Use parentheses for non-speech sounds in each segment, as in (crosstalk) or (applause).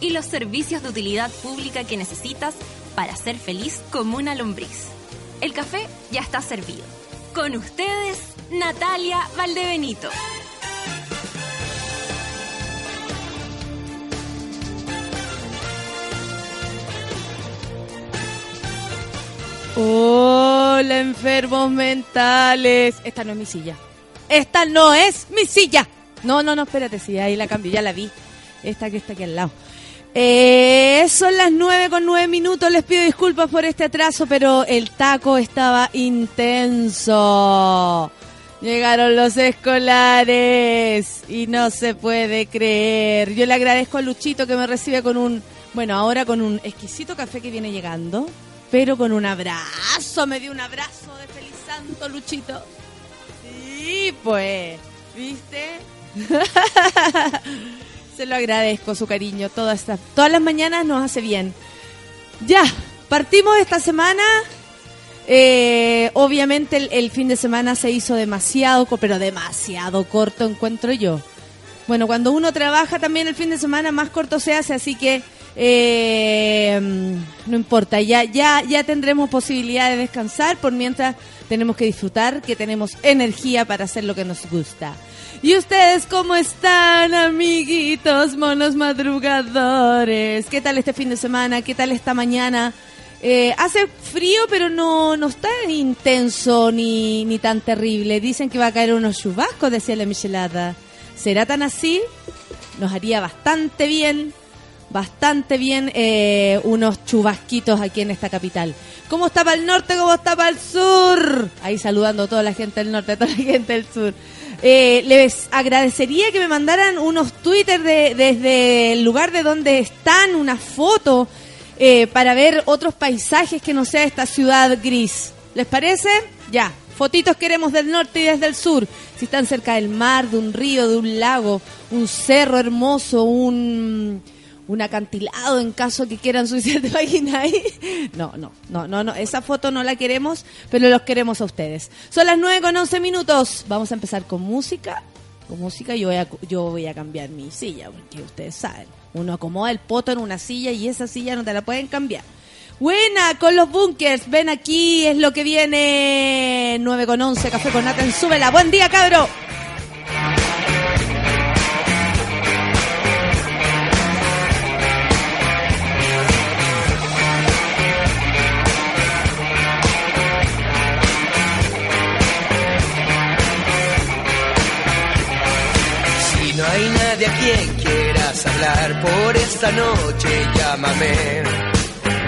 y los servicios de utilidad pública que necesitas para ser feliz como una lombriz. El café ya está servido. Con ustedes, Natalia Valdebenito. Hola, enfermos mentales. Esta no es mi silla. Esta no es mi silla. No, no, no, espérate, sí, ahí la cambio, ya la vi. Esta que está aquí al lado. Eh, son las nueve con nueve minutos. Les pido disculpas por este atraso, pero el taco estaba intenso. Llegaron los escolares y no se puede creer. Yo le agradezco a Luchito que me recibe con un, bueno, ahora con un exquisito café que viene llegando, pero con un abrazo. Me dio un abrazo de feliz santo, Luchito. Sí, pues, ¿viste? (laughs) Se lo agradezco, su cariño. Todas, estas, todas las mañanas nos hace bien. Ya, partimos esta semana. Eh, obviamente el, fin de semana se hizo demasiado, pero demasiado corto, encuentro yo. Bueno, cuando uno trabaja también el fin de semana más corto se hace, así que eh, no importa, ya, ya, ya tendremos posibilidad de descansar, por mientras tenemos que disfrutar, que tenemos energía para hacer lo que nos gusta. ¿Y ustedes cómo están, amiguitos, monos madrugadores? ¿Qué tal este fin de semana? ¿Qué tal esta mañana? Eh, hace frío, pero no, no está intenso ni, ni tan terrible. Dicen que va a caer unos chubascos, decía la Michelada. ¿Será tan así? Nos haría bastante bien, bastante bien eh, unos chubasquitos aquí en esta capital. ¿Cómo está para el norte? ¿Cómo está para el sur? Ahí saludando a toda la gente del norte, a toda la gente del sur. Eh, les agradecería que me mandaran unos Twitter de, desde el lugar de donde están, una foto, eh, para ver otros paisajes que no sea esta ciudad gris. ¿Les parece? Ya. Fotitos queremos del norte y desde el sur. Si están cerca del mar, de un río, de un lago, un cerro hermoso, un, un acantilado en caso que quieran suicidar de página ahí. No, no, no, no, no, esa foto no la queremos, pero los queremos a ustedes. Son las 9 con 11 minutos. Vamos a empezar con música. Con música yo voy a, yo cambiar mi silla, porque ustedes saben, uno acomoda el poto en una silla y esa silla no te la pueden cambiar. Buena, con los bunkers, ven aquí, es lo que viene. 9 con 11, café con Nathan, súbela. Buen día, cabro. Nadie a quien quieras hablar por esta noche, llámame.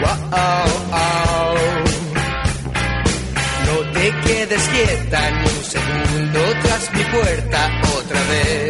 Wow. No te quedes quieta ni un segundo tras mi puerta otra vez.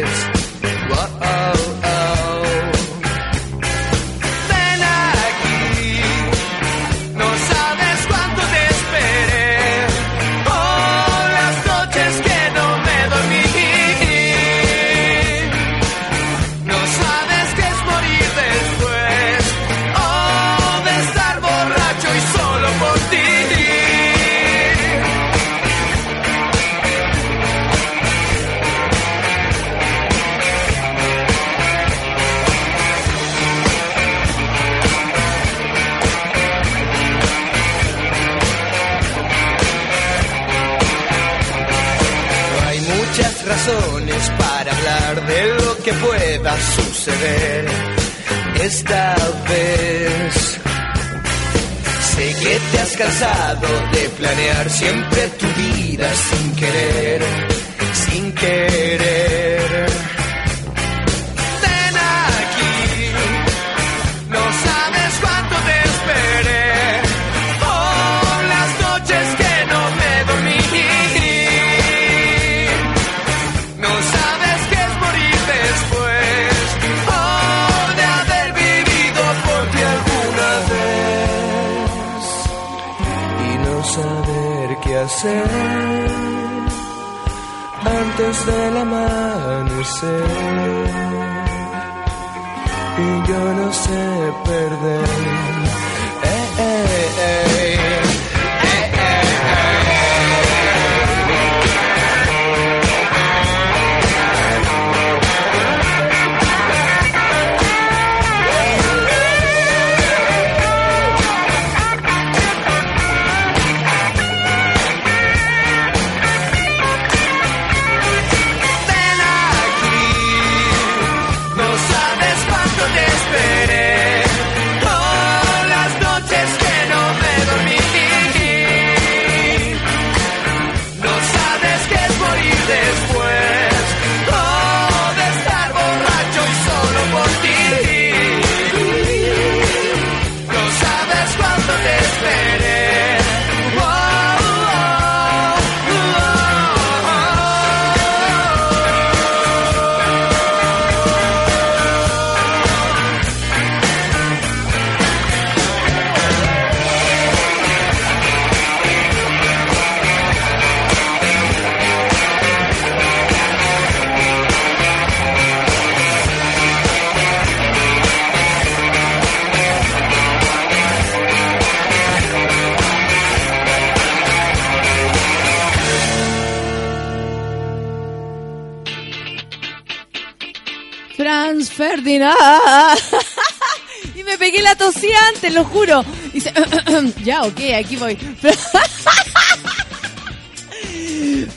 ya, ok, aquí voy.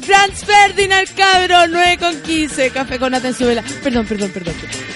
Franz Ferdinand, cabrón, 9 con 15. Café con Atenzuela. Perdón, perdón, perdón. perdón.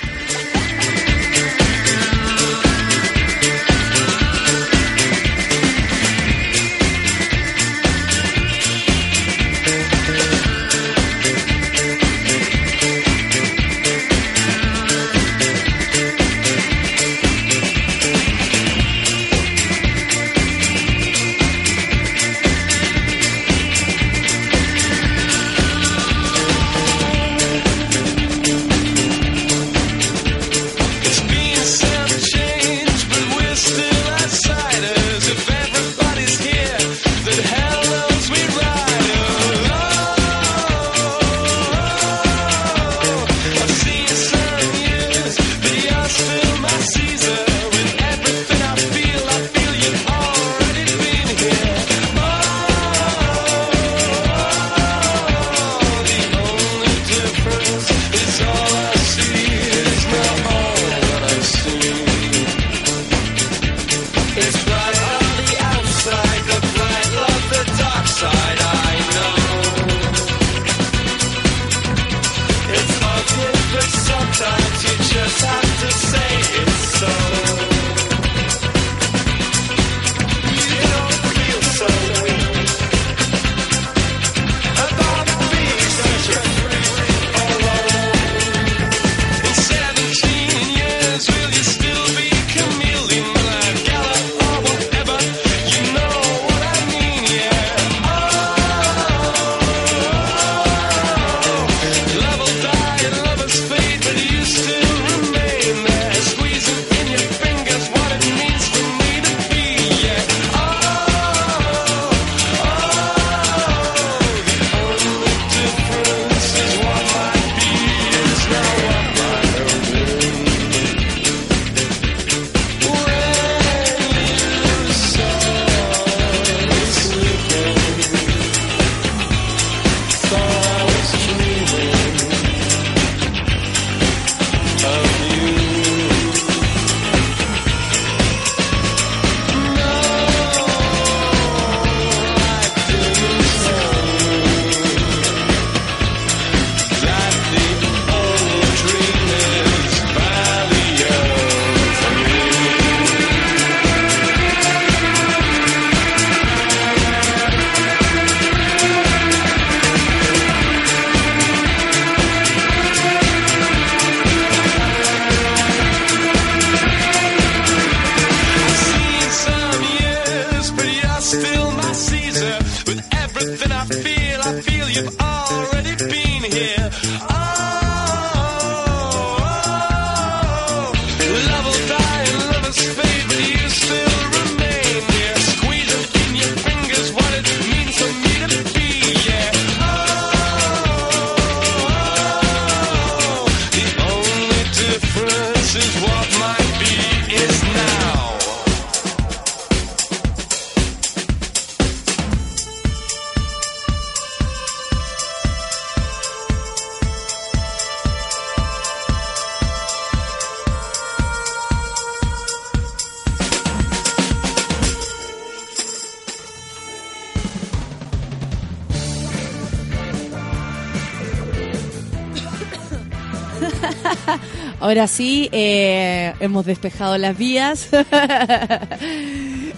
Ahora sí, eh, hemos despejado las vías. (laughs)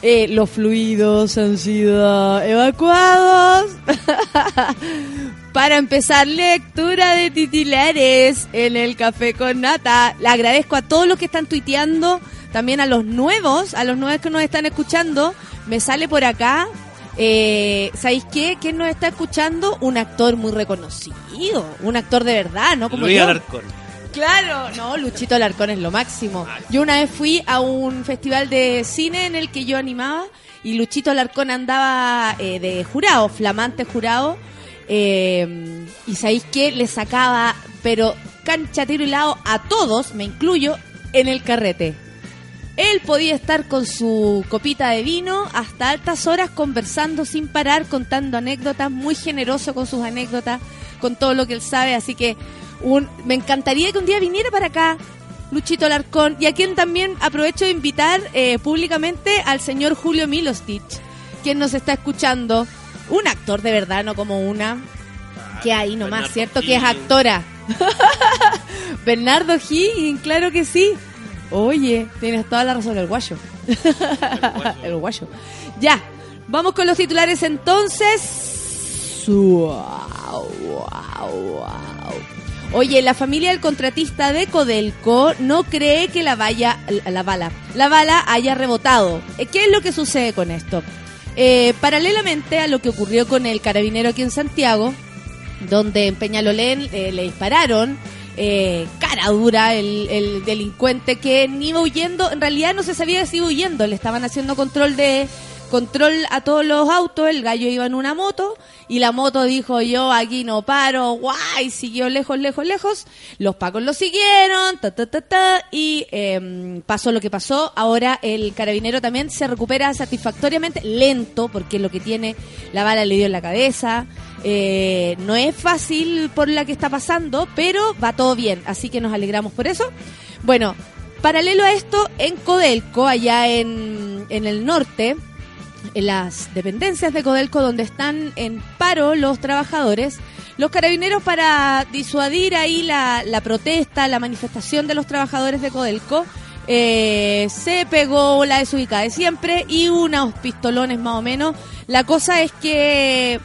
Eh, los fluidos han sido evacuados. (laughs) Para empezar, lectura de titulares en el Café con Nata. Le agradezco a todos los que están tuiteando, también a los nuevos, a los nuevos que nos están escuchando. Me sale por acá. Eh, ¿Sabéis qué? ¿Quién nos está escuchando? Un actor muy reconocido. Un actor de verdad, ¿no? Como Luis yo. Alarcón. Claro, no, Luchito Alarcón es lo máximo. Yo una vez fui a un festival de cine en el que yo animaba y Luchito Alarcón andaba eh, de jurado, flamante jurado. eh, y sabéis que le sacaba, pero cancha, tiro y lado a todos, me incluyo, en el carrete. Él podía estar con su copita de vino hasta altas horas conversando sin parar, contando anécdotas, muy generoso con sus anécdotas, con todo lo que él sabe, así que un, me encantaría que un día viniera para acá Luchito Alarcón y a quien también aprovecho de invitar eh, públicamente al señor Julio Milostich, quien nos está escuchando, un actor de verdad, no como una que hay nomás, Bernardo ¿cierto? Que es actora. (laughs) Bernardo Higgins, claro que sí. Oye, tienes toda la razón, el guayo. (laughs) el guayo. Ya, vamos con los titulares entonces. Wow, wow, wow. Oye, la familia del contratista de Codelco no cree que la la bala, la bala haya rebotado. Eh, ¿Qué es lo que sucede con esto? Eh, paralelamente a lo que ocurrió con el carabinero aquí en Santiago, donde en Peñalolén eh, le dispararon eh, cara dura el, el delincuente que iba huyendo, en realidad no se sabía si iba huyendo, le estaban haciendo control de control a todos los autos, el gallo iba en una moto y la moto dijo yo aquí no paro, guay, siguió lejos, lejos, lejos, los pacos lo siguieron, ta, ta, ta, ta, y eh, pasó lo que pasó, ahora el carabinero también se recupera satisfactoriamente, lento, porque lo que tiene la bala le dio en la cabeza, eh, no es fácil por la que está pasando, pero va todo bien, así que nos alegramos por eso. Bueno, paralelo a esto, en Codelco, allá en, en el norte, en las dependencias de Codelco donde están en paro los trabajadores, los carabineros para disuadir ahí la, la protesta, la manifestación de los trabajadores de Codelco, eh, se pegó la desubicada de siempre y unos pistolones más o menos. La cosa es que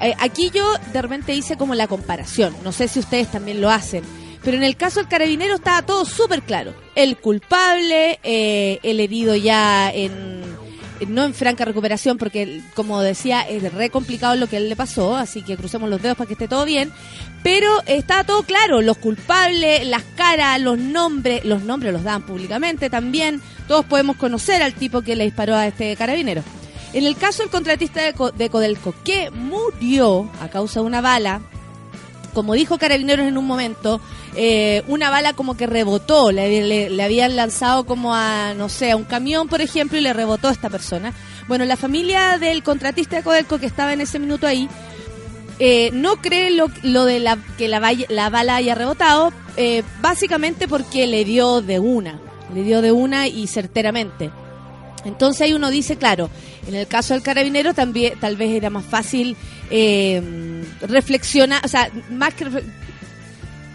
eh, aquí yo de repente hice como la comparación, no sé si ustedes también lo hacen. Pero en el caso del carabinero estaba todo súper claro. El culpable, eh, el herido ya en, no en franca recuperación, porque como decía, es re complicado lo que él le pasó, así que crucemos los dedos para que esté todo bien. Pero estaba todo claro, los culpables, las caras, los nombres, los nombres los dan públicamente también. Todos podemos conocer al tipo que le disparó a este carabinero. En el caso del contratista de, de Codelco, que murió a causa de una bala, como dijo Carabineros en un momento, eh, una bala como que rebotó, le, habían lanzado como a, no sé, a un camión, por ejemplo, y le rebotó a esta persona. Bueno, la familia del contratista de Codelco que estaba en ese minuto ahí, eh, no cree lo, lo de la, que la, la bala haya rebotado, eh, básicamente porque le dio de una, le dio de una y certeramente. Entonces ahí uno dice, claro, en el caso del carabinero también tal vez era más fácil eh, reflexionar, o sea, más que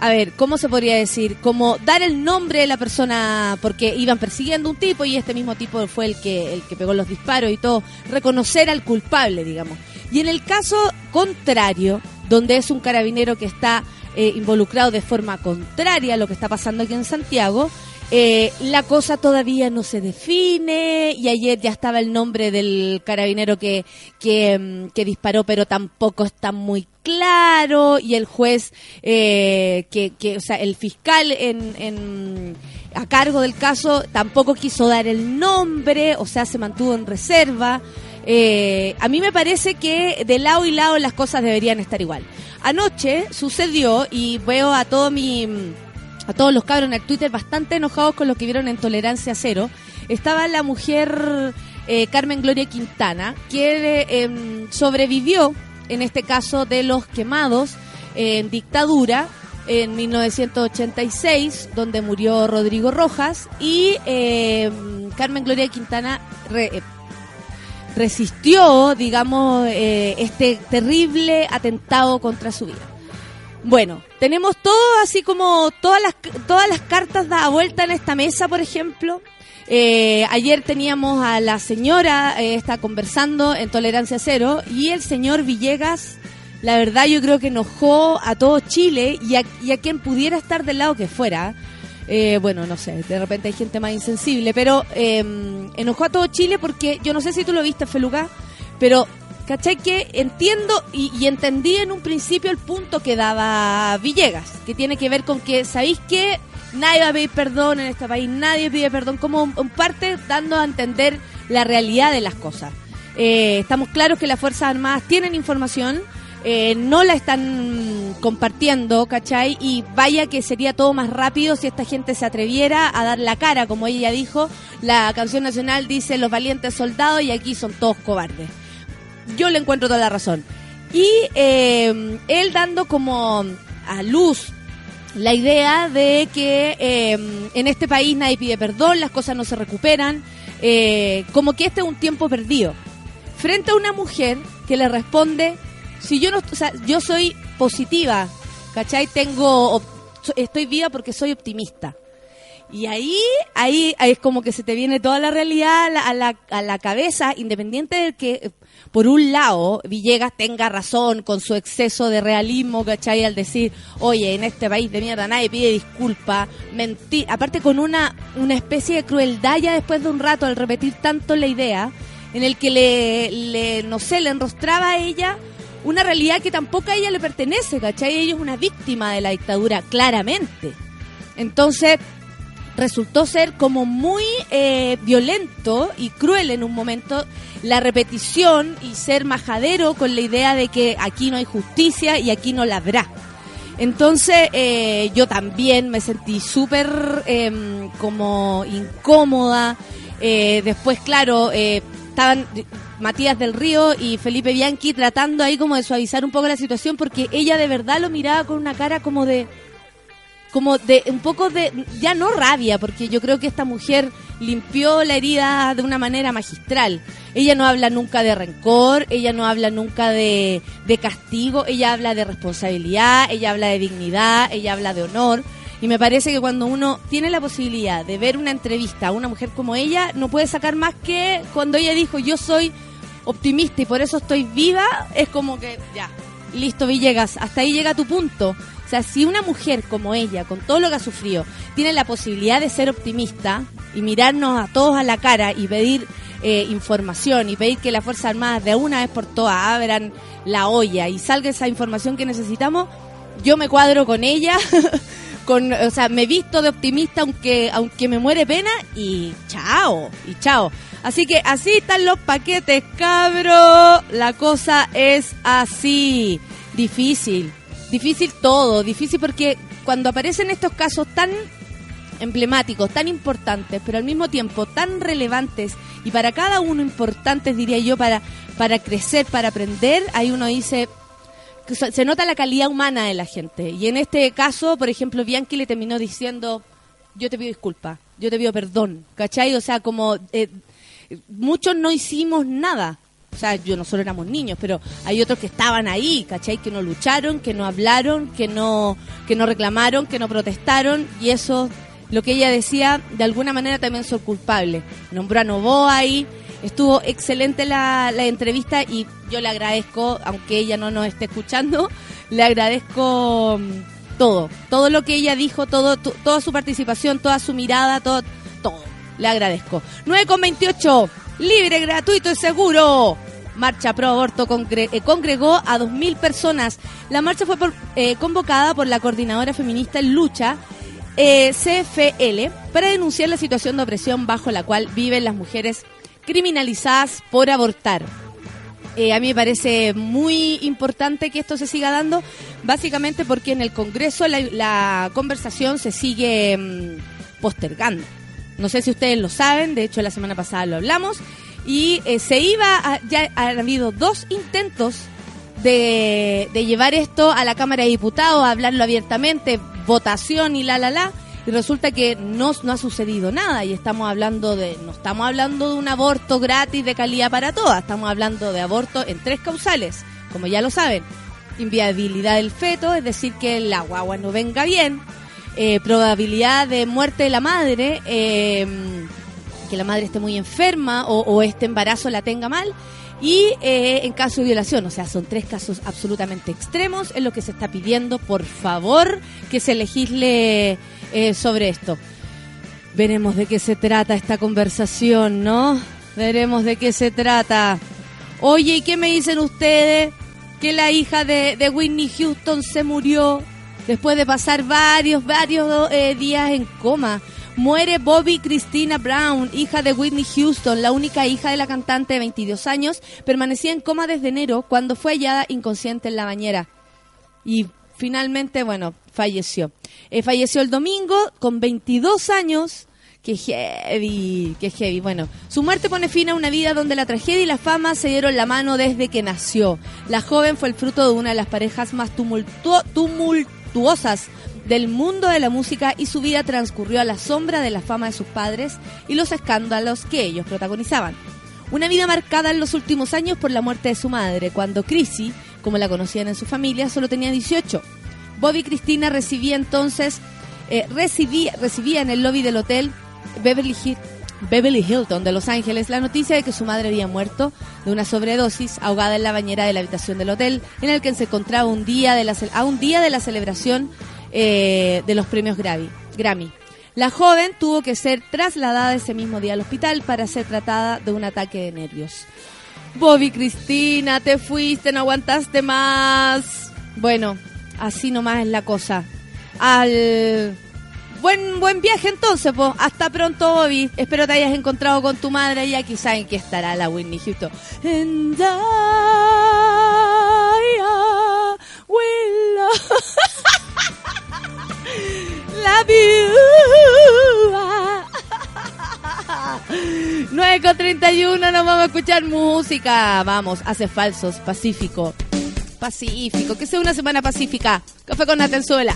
a ver, ¿cómo se podría decir? Como dar el nombre de la persona, porque iban persiguiendo un tipo y este mismo tipo fue el que, el que pegó los disparos y todo. Reconocer al culpable, digamos. Y en el caso contrario, donde es un carabinero que está eh, involucrado de forma contraria a lo que está pasando aquí en Santiago, eh, la cosa todavía no se define y ayer ya estaba el nombre del carabinero que, que, mm, que disparó, pero tampoco está muy claro y el juez, eh, que, que, o sea, el fiscal en, en, a cargo del caso tampoco quiso dar el nombre, o sea, se mantuvo en reserva. Eh, a mí me parece que de lado y lado las cosas deberían estar igual. Anoche sucedió y veo a todo mi a todos los cabros en Twitter bastante enojados con lo que vieron en Tolerancia Cero. Estaba la mujer eh, Carmen Gloria Quintana, que eh, em, sobrevivió, en este caso, de los quemados en dictadura en 1986, donde murió Rodrigo Rojas, y em, Carmen Gloria Quintana eh, resistió, digamos, este terrible atentado contra su vida. Bueno, tenemos todo así como todas las todas las cartas da vuelta en esta mesa, por ejemplo. Eh, ayer teníamos a la señora, eh, está conversando en Tolerancia Cero, y el señor Villegas, la verdad yo creo que enojó a todo Chile y a, quien pudiera estar del lado que fuera. Eh, bueno, no sé, de repente hay gente más insensible, pero eh, enojó a todo Chile porque yo no sé si tú lo viste, Feluca, pero ¿cachai? Que entiendo y, entendí en un principio el punto que daba Villegas, que tiene que ver con que, ¿sabéis qué? Nadie va a pedir perdón en este país, nadie pide perdón, como en parte dando a entender la realidad de las cosas. Eh, estamos claros que las Fuerzas Armadas tienen información, eh, no la están compartiendo, ¿cachai? Y vaya que sería todo más rápido si esta gente se atreviera a dar la cara, como ella dijo. La canción nacional dice los valientes soldados y aquí son todos cobardes. Yo le encuentro toda la razón. Y eh, él dando como a luz la idea de que eh, en este país nadie pide perdón, las cosas no se recuperan, eh, como que este es un tiempo perdido. Frente a una mujer que le responde, si yo no, o sea, yo soy positiva, ¿cachai? Tengo, estoy viva porque soy optimista. Y ahí, ahí, ahí es como que se te viene toda la realidad a la, a la, a la cabeza, independiente de que, por un lado, Villegas tenga razón con su exceso de realismo, ¿cachai? Al decir, oye, en este país de mierda nadie pide disculpa, mentir, aparte con una, una especie de crueldad ya después de un rato al repetir tanto la idea, en el que le, le no sé, le enrostraba a ella una realidad que tampoco a ella le pertenece, ¿cachai? Ella es una víctima de la dictadura, claramente. Entonces, resultó ser como muy eh, violento y cruel en un momento la repetición y ser majadero con la idea de que aquí no hay justicia y aquí no la habrá. Entonces eh, yo también me sentí súper em, como incómoda. Eh, después, claro, eh, estaban Matías del Río y Felipe Bianchi tratando ahí como de suavizar un poco la situación porque ella de verdad lo miraba con una cara como de como de un poco de ya no rabia porque yo creo que esta mujer limpió la herida de una manera magistral. Ella no habla nunca de rencor ella no habla nunca de, de castigo ella habla de responsabilidad ella habla de dignidad ella habla de honor. Y me parece que cuando uno tiene la posibilidad de ver una entrevista a una mujer como ella no puede sacar más que cuando ella dijo yo soy optimista y por eso estoy viva es como que ya listo Villegas hasta ahí llega tu punto sea, si una mujer como ella, con todo lo que ha sufrido, tiene la posibilidad de ser optimista y mirarnos a todos a la cara y pedir eh, información y pedir que las Fuerzas Armadas de una vez por todas abran la olla y salga esa información que necesitamos, yo me cuadro con ella, (laughs) con, o sea, me visto de optimista aunque, aunque me muere pena y chao, y chao. Así que así están los paquetes, cabro. La cosa es así. Difícil. Difícil todo. Difícil porque cuando aparecen estos casos tan emblemáticos, tan importantes, pero al mismo tiempo tan relevantes y para cada uno importantes, diría yo, para, para crecer, para aprender, ahí uno dice, se nota la calidad humana de la gente. Y en este caso, por ejemplo, Bianchi le terminó diciendo, yo te pido disculpas, yo te pido perdón, ¿cachai? O sea, como eh, muchos no hicimos nada. O sea, yo nosotros éramos niños, pero hay otros que estaban ahí, ¿cachai? Que no lucharon, que no hablaron, que no, que no reclamaron, que no protestaron, y eso, lo que ella decía, de alguna manera también son culpables. Nombró a Novoa ahí, estuvo excelente la, la entrevista y yo le agradezco, aunque ella no nos esté escuchando, (laughs) le agradezco mm, todo, todo lo que ella dijo, todo, to- toda su participación, toda su mirada, todo, todo. Le agradezco. 9 con 28, libre, gratuito y seguro. Marcha Pro Aborto eh, congregó a 2.000 personas. La marcha fue eh, convocada por la Coordinadora Feminista en Lucha, eh, CFL, para denunciar la situación de opresión bajo la cual viven las mujeres criminalizadas por abortar. A mí me parece muy importante que esto se siga dando, básicamente porque en el Congreso la, la conversación se sigue mm, postergando. No sé si ustedes lo saben, de hecho la semana pasada lo hablamos, y eh, se iba, ya han habido dos intentos de, de llevar esto a la Cámara de Diputados, a hablarlo abiertamente, votación y la la la, y resulta que no, no ha sucedido nada. Y estamos hablando de, no estamos hablando de un aborto gratis de calidad para todas, estamos hablando de aborto en tres causales, como ya lo saben, inviabilidad del feto, es decir, que la guagua no venga bien, eh, probabilidad de muerte de la madre, eh, que la madre esté muy enferma o, este embarazo la tenga mal. Y eh, en caso de violación, o sea, son tres casos absolutamente extremos en lo que se está pidiendo, por favor, que se legisle sobre esto. Veremos de qué se trata esta conversación, ¿no? Veremos de qué se trata. Oye, ¿y qué me dicen ustedes? Que la hija de Whitney Houston se murió después de pasar varios, varios eh, días en coma. Muere Bobby Christina Brown, hija de Whitney Houston, la única hija de la cantante de 22 años. Permanecía en coma desde enero cuando fue hallada inconsciente en la bañera. Y finalmente, bueno, falleció. Eh, falleció el domingo con 22 años. Qué heavy, qué heavy. Bueno, su muerte pone fin a una vida donde la tragedia y la fama se dieron la mano desde que nació. La joven fue el fruto de una de las parejas más tumultuo- tumultuosas del mundo de la música y su vida transcurrió a la sombra de la fama de sus padres y los escándalos que ellos protagonizaban. Una vida marcada en los últimos años por la muerte de su madre, cuando Chrissy, como la conocían en su familia, solo tenía 18. Bobby Cristina recibía entonces, eh, recibía, recibía en el lobby del hotel Beverly, Hill- Beverly Hilton de Los Ángeles la noticia de que su madre había muerto de una sobredosis ahogada en la bañera de la habitación del hotel en el que se encontraba un día de la, a un día de la celebración eh, de los premios Grammy. Grammy. La joven tuvo que ser trasladada ese mismo día al hospital para ser tratada de un ataque de nervios. Bobby Cristina, te fuiste, no aguantaste más. Bueno, así nomás es la cosa. Al buen buen viaje entonces, pues. Hasta pronto, Bobby. Espero te hayas encontrado con tu madre y aquí saben que estará la Whitney Houston. And I, will love you. 9 con 31, nos vamos a escuchar música. Vamos, hace falsos, Pacífico. Pacífico, que sea una semana pacífica. Café con Natenzuela.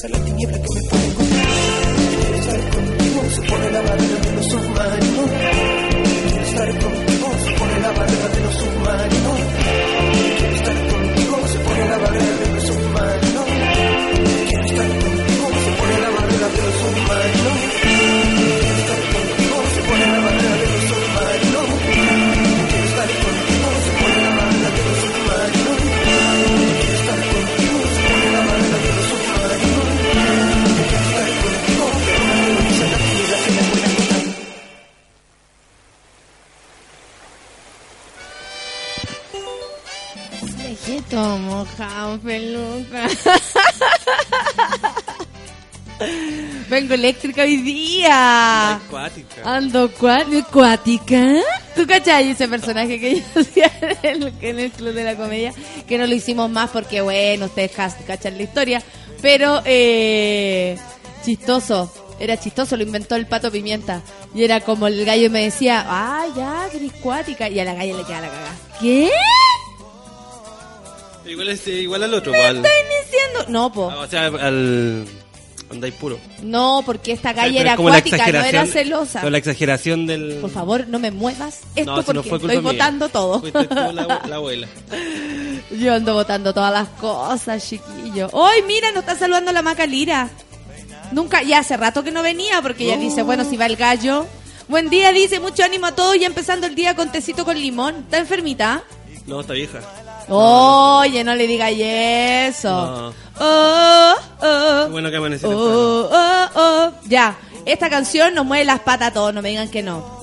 Revisa la tiniebla que me eléctrica hoy día. Acuática. Ando acuática. ¿Tú cachai ese personaje que yo (laughs) hacía en el, en el Club de la Comedia? Que no lo hicimos más porque, bueno, ustedes cachan la historia. Pero, eh, chistoso. Era chistoso, lo inventó el pato pimienta. Y era como el gallo me decía, ah, ya, eres cuática. Y a la galla le queda la cagada. ¿Qué? Igual, es, igual al otro, al, ¿Estás diciendo? No, po. o sea, al andáis puro. No, porque esta Pero es era acuática, no era celosa. pero la exageración del... Por favor, no me muevas esto No, si no porque estoy votando todo. Fuiste tú la, la abuela. (laughs) Yo ando votando todas las cosas, chiquillo. ¡Hoy, mira, nos está saludando la Maca Lira! Nunca, ya hace rato que no venía porque ella dice, bueno, si va el gallo. Buen día, dice, mucho ánimo a todos y empezando el día con tecito con limón. ¿Está enfermita? No, está vieja. Oye, no le digas eso. No. Oh, oh, Qué bueno que amanecí oh, oh, oh. Ya, esta canción nos mueve las patas a todos, no me digan que no.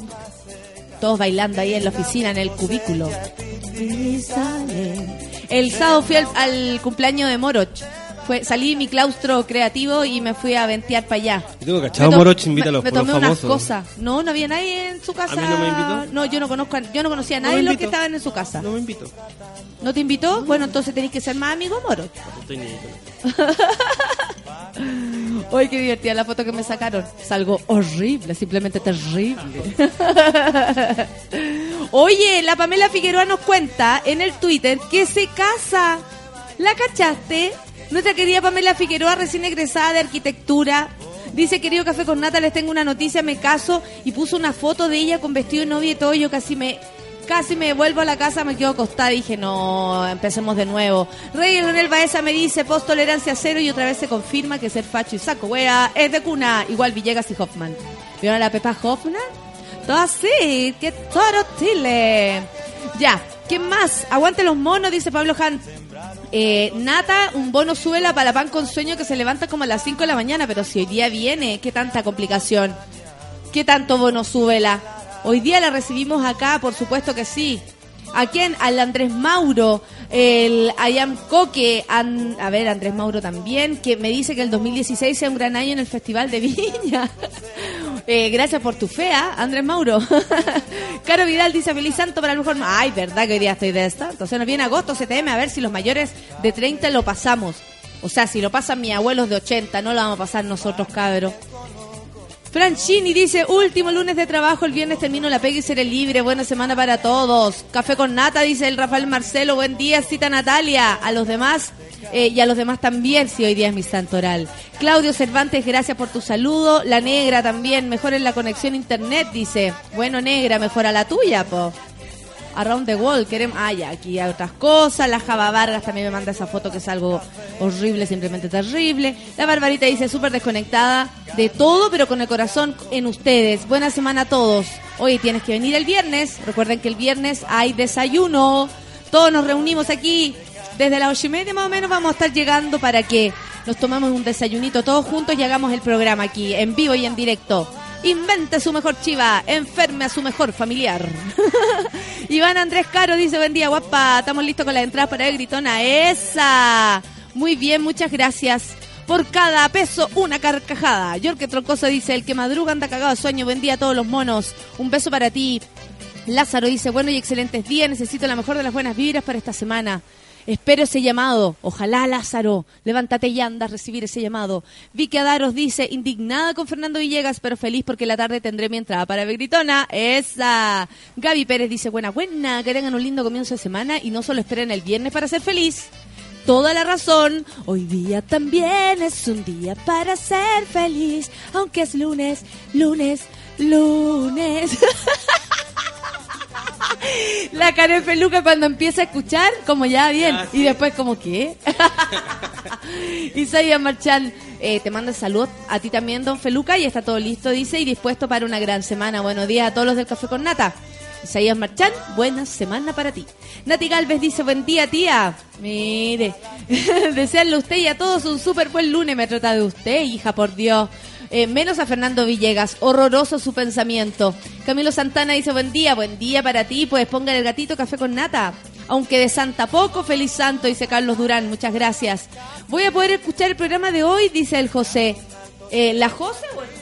Todos bailando ahí en la oficina, en el cubículo. El sábado fui al, al cumpleaños de Moroch. Fue, salí de mi claustro creativo y me fui a ventear para allá. Cachado, Me Moroch invita a me- los Me puros tomé unas cosas. No, no había nadie en su casa. mí no me invitó? No, yo no conozco, a- yo no conocía a No nadie me de los invitó. que estaban en su casa. No me invito. ¿No te invitó? Bueno, entonces tenés que ser más amigo Moroch. No estoy. Uy, qué divertida la foto que me sacaron. Es algo horrible, simplemente terrible. (laughs) Oye, la Pamela Figueroa nos cuenta en el Twitter que se casa. ¿La cachaste? Nuestra querida Pamela Figueroa, recién egresada de arquitectura. Dice, querido Café con Nata, les tengo una noticia, me caso. Y puso una foto de ella con vestido de novia y todo. Yo casi me... Casi me vuelvo a la casa, me quedo acostada. Dije, no, empecemos de nuevo. Rey Leonel Baeza me dice, post tolerancia cero. Y otra vez se confirma que ser facho y saco, wea, es de cuna. Igual Villegas y Hoffman. ¿Vieron a la Pepa Hoffman? Todo así, que toro Chile. Ya, ¿qué más? Aguante los monos, dice Pablo Han. Eh, Nata, un bono súbela para pan con sueño que se levanta como a las 5 de la mañana, pero si hoy día viene, ¿qué tanta complicación? ¿Qué tanto bono súbela? Hoy día la recibimos acá, por supuesto que sí. ¿A quién? Al Andrés Mauro, el Ayam Coque, a ver, Andrés Mauro también, que me dice que el 2016 sea un gran año en el Festival de Viña. (laughs) Eh, gracias por tu fea, Andrés Mauro. (laughs) Caro Vidal dice feliz santo para el mejor. Ay, verdad que hoy día estoy de esta. Entonces nos viene agosto, CTM, a ver si los mayores de 30 lo pasamos. O sea, si lo pasan mis abuelos de 80, no lo vamos a pasar nosotros, cabros. Franchini dice, último lunes de trabajo, el viernes termino la pega y seré libre, buena semana para todos. Café con nata, dice el Rafael Marcelo, buen día, cita Natalia. A los demás, eh, y a los demás también, si hoy día es mi santo oral. Claudio Cervantes, gracias por tu saludo. La negra también, mejor en la conexión internet, dice. Bueno, negra, mejora la tuya, po. Around the World, queremos... Ah, ya, aquí hay otras cosas. La Java Vargas también me manda esa foto que es algo horrible, simplemente terrible. La Barbarita dice, súper desconectada de todo, pero con el corazón en ustedes. Buena semana a todos. Hoy tienes que venir el viernes. Recuerden que el viernes hay desayuno. Todos nos reunimos aquí. Desde las ocho y media más o menos vamos a estar llegando para que nos tomemos un desayunito todos juntos y hagamos el programa aquí, en vivo y en directo. Invente su mejor chiva, enferme a su mejor familiar. (laughs) Iván Andrés Caro dice, buen día, guapa, estamos listos con la entrada para el gritona. ¡Esa! Muy bien, muchas gracias. Por cada peso, una carcajada. Yorke Troncoso dice, el que madruga anda cagado de sueño. Buen día a todos los monos. Un beso para ti. Lázaro dice, bueno y excelentes días. Necesito la mejor de las buenas vibras para esta semana. Espero ese llamado. Ojalá, Lázaro, levántate y anda a recibir ese llamado. Vicky Adaros dice, indignada con Fernando Villegas, pero feliz porque la tarde tendré mi entrada para Begritona. Esa. Gaby Pérez dice, buena, buena, que tengan un lindo comienzo de semana y no solo esperen el viernes para ser feliz. toda la razón. Hoy día también es un día para ser feliz, aunque es lunes, lunes, lunes. (laughs) La Karen Peluca cuando empieza a escuchar, como ya bien, Ah, y después como ¿qué? (laughs) Isaías Marchán eh, te manda salud a ti también, don Feluca, y está todo listo, dice, y dispuesto para una gran semana. Buenos días a todos los del Café con Nata. Isaías Marchán, buena semana para ti. Nati Galvez dice, buen día, tía. Mire, (laughs) desearle a usted y a todos un súper buen lunes. Me trata de usted, hija, por Dios. Eh, menos a Fernando Villegas, horroroso su pensamiento. Camilo Santana dice, buen día, buen día para ti, pues ponga el gatito café con nata. Aunque de Santa poco, feliz santo, dice Carlos Durán, muchas gracias. Voy a poder escuchar el programa de hoy, dice el José. Eh, ¿La José el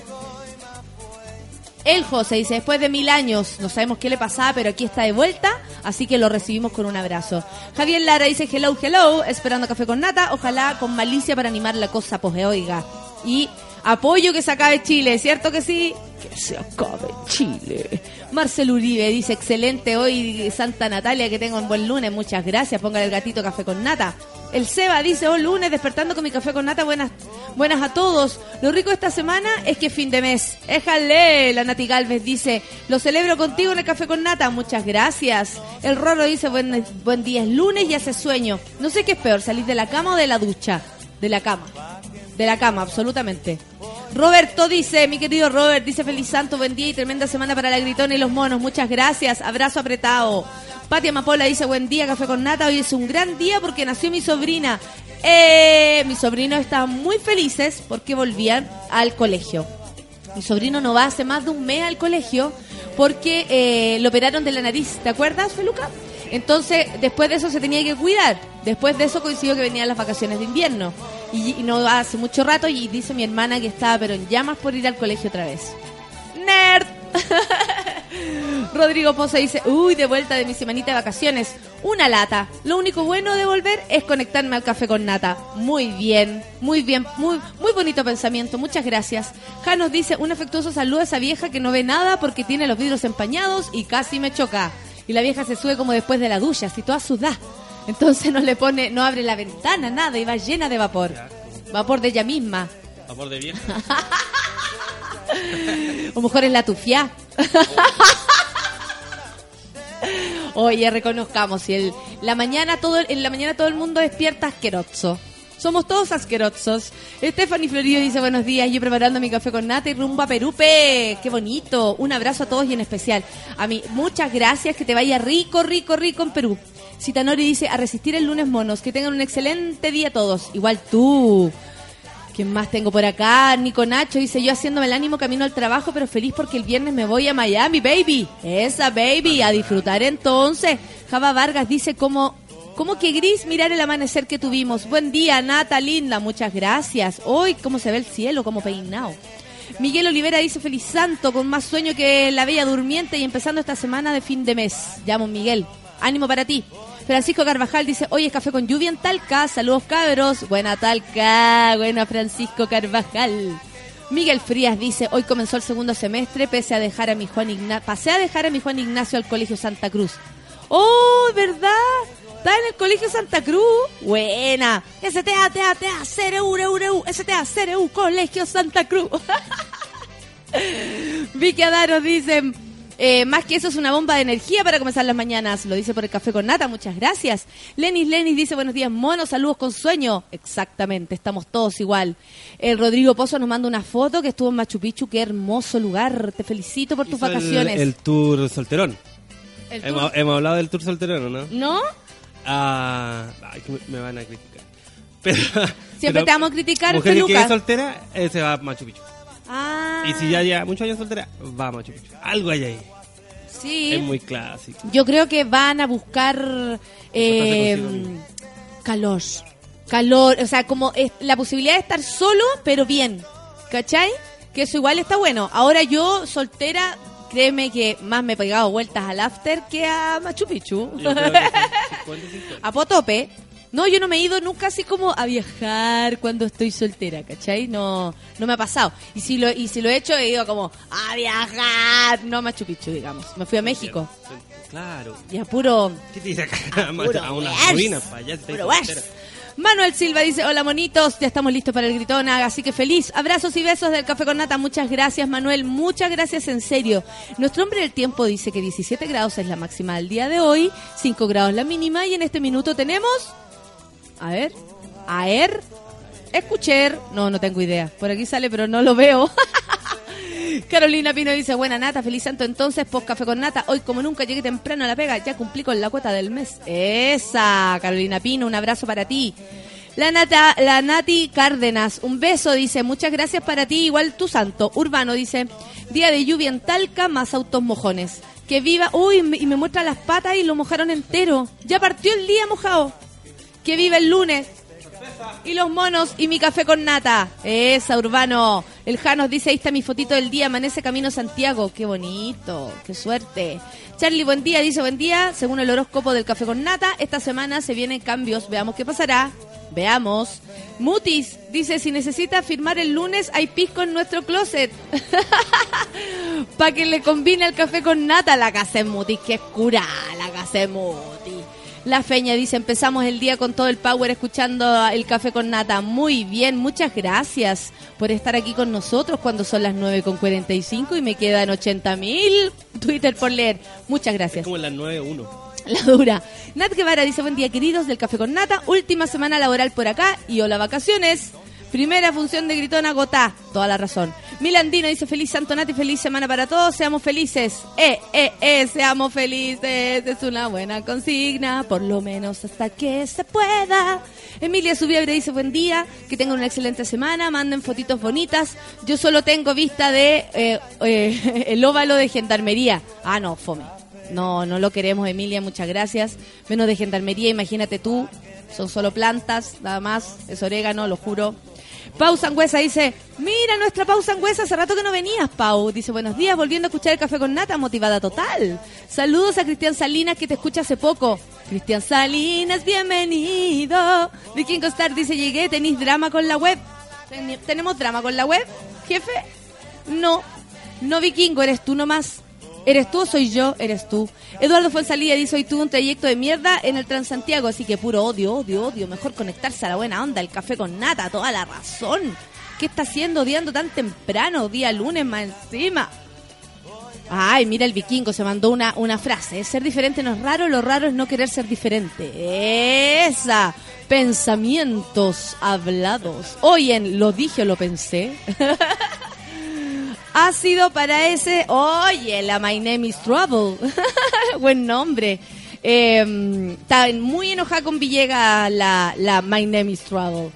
el José dice, después de mil años, no sabemos qué le pasaba, pero aquí está de vuelta, así que lo recibimos con un abrazo. Javier Lara dice, hello, hello, esperando café con nata, ojalá con malicia para animar la cosa, pues eh, oiga. Y apoyo que se acabe Chile, ¿cierto que sí? Que se acabe Chile. Marcel Uribe dice, excelente hoy Santa Natalia, que tengo un buen lunes, muchas gracias, póngale el gatito café con nata. El Seba dice, oh lunes, despertando con mi café con nata, buenas, buenas a todos. Lo rico de esta semana es que fin de mes. Éjale, la Nati Galvez dice, lo celebro contigo en el café con nata, muchas gracias. El Roro dice, buen, buen día, es lunes y hace sueño. No sé qué es peor, salir de la cama o de la ducha. De la cama. De la cama, absolutamente. Roberto dice, mi querido Robert, dice feliz santo, buen día y tremenda semana para la gritona y los monos. Muchas gracias, abrazo apretado. Pati Amapola dice, buen día, café con nata. Hoy es un gran día porque nació mi sobrina. Eh, mis sobrinos estaban muy felices porque volvían al colegio. Mi sobrino no va hace más de un mes al colegio porque eh, lo operaron de la nariz. ¿Te acuerdas, Feluca? Entonces, después de eso se tenía que cuidar. Después de eso coincidió que venían las vacaciones de invierno. Y, no hace mucho rato y dice mi hermana que estaba pero en llamas por ir al colegio otra vez. ¡Nerd! (laughs) Rodrigo Pozo dice, uy, de vuelta de mi semanita de vacaciones. Una lata. Lo único bueno de volver es conectarme al café con nata. Muy bien, muy bien, muy, muy bonito pensamiento. Muchas gracias. Janos dice, un afectuoso saludo a esa vieja que no ve nada porque tiene los vidrios empañados y casi me choca. Y la vieja se sube como después de la ducha, así toda sudada. Entonces no le pone, no abre la ventana, nada, y va llena de vapor. Vapor de ella misma. Amor de vieja. (laughs) O mejor es la tufia. (laughs) Oye, reconozcamos, si el, la mañana todo, en la mañana todo el mundo despierta asqueroso. Somos todos asquerosos. Stephanie Florio dice buenos días, yo preparando mi café con nata y rumbo a Perupe. Qué bonito. Un abrazo a todos y en especial a mí. Muchas gracias, que te vaya rico, rico, rico en Perú. Citanori dice a resistir el lunes monos, que tengan un excelente día todos. Igual tú. ¿Quién más tengo por acá? Nico Nacho dice yo haciéndome el ánimo camino al trabajo, pero feliz porque el viernes me voy a Miami, baby. Esa baby, a disfrutar entonces. Java Vargas dice como, como que gris mirar el amanecer que tuvimos. Buen día, Nata, linda, muchas gracias. Hoy, cómo se ve el cielo, como peinado. Miguel Olivera dice feliz santo, con más sueño que la bella durmiente y empezando esta semana de fin de mes. Llamo Miguel. Ánimo para ti. Francisco Carvajal dice, hoy es café con lluvia en Talca. Saludos cabros. Buena Talca. Buena Francisco Carvajal. Miguel Frías dice, hoy comenzó el segundo semestre, pese a dejar a mi Juan Igna pasé a dejar a mi Juan Ignacio al Colegio Santa Cruz. ¡Oh, verdad! Está en el Colegio Santa Cruz. Buena. STA, TA, TA, CRU, RU, RU, STA, CRU, Colegio Santa Cruz. (laughs) Vicky Adaro dice, eh, más que eso es una bomba de energía para comenzar las mañanas. Lo dice por el café con nata, muchas gracias. Lenis Lenis dice, buenos días, monos, saludos con sueño. Exactamente, estamos todos igual. El Rodrigo Pozo nos manda una foto que estuvo en Machu Picchu, qué hermoso lugar. Te felicito por tus Hizo vacaciones. El, tour solterón. El tour- Hemos, hemos hablado del tour solterón, ¿o ¿no? ¿No? Ah, ay, que me, van a criticar. (laughs) Pero, Siempre te vamos a criticar, Mujer que es soltera, eh, se va a Machu Picchu. Ah, Y si ya lleva muchos años soltera, va a Machu Picchu. Algo hay ahí. sí. Es muy clásico. Yo creo que van a buscar eh, calor. Calor, o sea, como es la posibilidad de estar solo, pero bien. ¿Cachai? Que eso igual está bueno. Ahora yo, soltera, créeme que más me he pegado vueltas al after que a Machu Picchu. Yo creo que son 50 y 50. a Potope. No, yo no me he ido nunca así como a viajar cuando estoy soltera, ¿cachai? No, no me ha pasado. Y si lo, y si lo he hecho, he ido como a viajar, no a Machu Picchu, digamos. Me fui a México. Claro. Y a puro ¿Qué te dice acá? (laughs) puro a unas verso, ruinas para allá. puro. Manuel Silva dice, hola monitos, ya estamos listos para el gritón, así que feliz. Abrazos y besos del Café con Nata. Muchas gracias Manuel, muchas gracias en serio. Nuestro hombre del tiempo dice que 17 grados es la máxima del día de hoy, 5 grados la mínima y en este minuto tenemos... A ver, a ver, escuchar, no, no tengo idea. Por aquí sale pero no lo veo. (laughs) Carolina Pino dice, buena nata, feliz santo entonces, post café con nata. Hoy como nunca llegué temprano a la pega, ya cumplí con la cuota del mes. Esa, Carolina Pino, un abrazo para ti. La, nata, la Nati Cárdenas, un beso, dice, muchas gracias para ti, igual tu santo. Urbano dice, día de lluvia en Talca, más autos mojones. Que viva, uy, y me muestra las patas y lo mojaron entero. Ya partió el día mojado. Que viva el lunes. Y los monos y mi café con nata. Esa, Urbano. El Janos dice, ahí está mi fotito del día, amanece camino Santiago. Qué bonito, qué suerte. Charlie, buen día, dice buen día. Según el horóscopo del café con nata, esta semana se vienen cambios. Veamos qué pasará. Veamos. Mutis dice, si necesita firmar el lunes, hay pisco en nuestro closet. (laughs) Para que le combine el café con nata la casa de Mutis, que es cura la casa de Mutis. La Feña dice, empezamos el día con todo el power escuchando el café con nata. Muy bien, muchas gracias por estar aquí con nosotros cuando son las 9 con 45 y me quedan 80 mil Twitter por leer. Muchas Es gracias. como en las 9.1. La dura. Nat Guevara dice, buen día queridos del Café con Nata, última semana laboral por acá y hola vacaciones. Primera función de Gritona Gotá, toda la razón. Milandino dice, feliz Santo Nat y feliz semana para todos, seamos felices. Eh, eh, eh, seamos felices, es una buena consigna, por lo menos hasta que se pueda. Emilia Subiabre dice, buen día, que tengan una excelente semana, manden fotitos bonitas. Yo solo tengo vista de eh, eh, (laughs) el óvalo de gendarmería. Ah, no, fome. No, no lo queremos, Emilia, muchas gracias. Menos de gendarmería, imagínate tú. Son solo plantas, nada más. Es orégano, lo juro. Pau Sangüesa dice, mira nuestra Pau Sangüesa, hace rato que no venías, Pau. Dice, buenos días, volviendo a escuchar el café con nata, motivada total. Saludos a Cristian Salinas, que te escucha hace poco. Cristian Salinas, bienvenido. Viking Costar dice, llegué, tenéis drama con la web. ¿Tenemos drama con la web, jefe? No, no vikingo, eres tú nomás. Eres tú soy yo, eres tú. Eduardo Fonsalía dice, hoy tuve un trayecto de mierda en el Transantiago, así que puro odio, odio, odio. Mejor conectarse a la buena onda, el café con nata, toda la razón. ¿Qué está haciendo odiando tan temprano, día lunes más encima? Ay, mira el vikingo, se mandó una, una frase. Ser diferente no es raro, lo raro es no querer ser diferente. Esa. Pensamientos hablados. Hoy en Lo dije o lo pensé. (laughs) ha sido para ese. Oye, la My Name is Trouble. (laughs) Buen nombre. Eh, está muy enojada con Villegas la, la My Name is Trouble.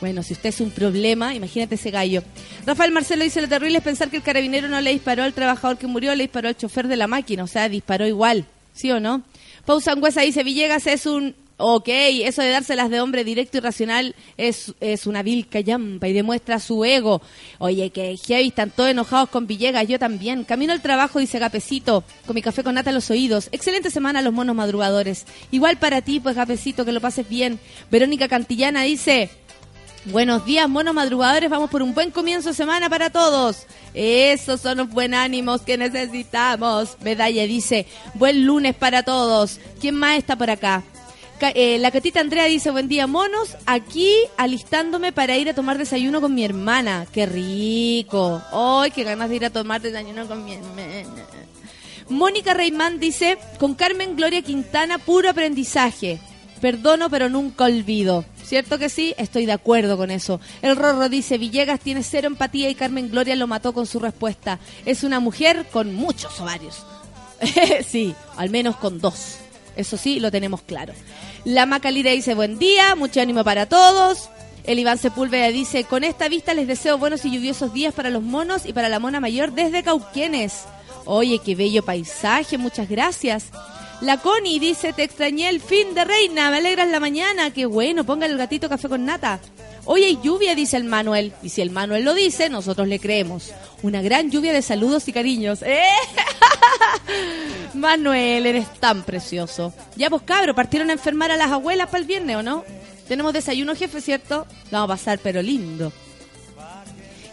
Bueno, si usted es un problema, imagínate ese gallo. Rafael Marcelo dice, lo terrible es pensar que el carabinero no le disparó al trabajador que murió, le disparó al chofer de la máquina, o sea, disparó igual, ¿sí o no? Pau Sangüesa dice, Villegas es un... Ok, eso de dárselas de hombre directo y racional es, es una vil callampa y demuestra su ego. Oye, que heavy, están todos enojados con Villegas, yo también. Camino al trabajo, dice Gapecito, con mi café con nata en los oídos. Excelente semana los monos madrugadores. Igual para ti, pues Gapecito, que lo pases bien. Verónica Cantillana dice, Buenos días, monos madrugadores. Vamos por un buen comienzo de semana para todos. Esos son los buen ánimos que necesitamos. Medalla dice, buen lunes para todos. ¿Quién más está por acá? Eh, la catita Andrea dice, buen día, monos. Aquí alistándome para ir a tomar desayuno con mi hermana. Qué rico. Ay, qué ganas de ir a tomar desayuno con mi hermana. Mónica Reimán dice, con Carmen Gloria Quintana, puro aprendizaje. Perdono, pero nunca olvido. ¿Cierto que sí? Estoy de acuerdo con eso. El Rorro dice, Villegas tiene cero empatía y Carmen Gloria lo mató con su respuesta. Es una mujer con muchos ovarios. (laughs) sí, al menos con dos. Eso sí, lo tenemos claro. La Macalira dice, buen día, mucho ánimo para todos. El Iván Sepúlveda dice, con esta vista les deseo buenos y lluviosos días para los monos y para la mona mayor desde Cauquenes. Oye, qué bello paisaje, muchas gracias. La Connie dice, te extrañé el fin de reina, me alegras la mañana, qué bueno, ponga el gatito café con nata. Hoy hay lluvia, dice el Manuel, y si el Manuel lo dice, nosotros le creemos. Una gran lluvia de saludos y cariños. (laughs) ¡Eh! Manuel, eres tan precioso. Ya pues cabro, partieron a enfermar a las abuelas para el viernes, ¿o no? Tenemos desayuno, jefe, ¿cierto? La vamos a pasar, pero lindo.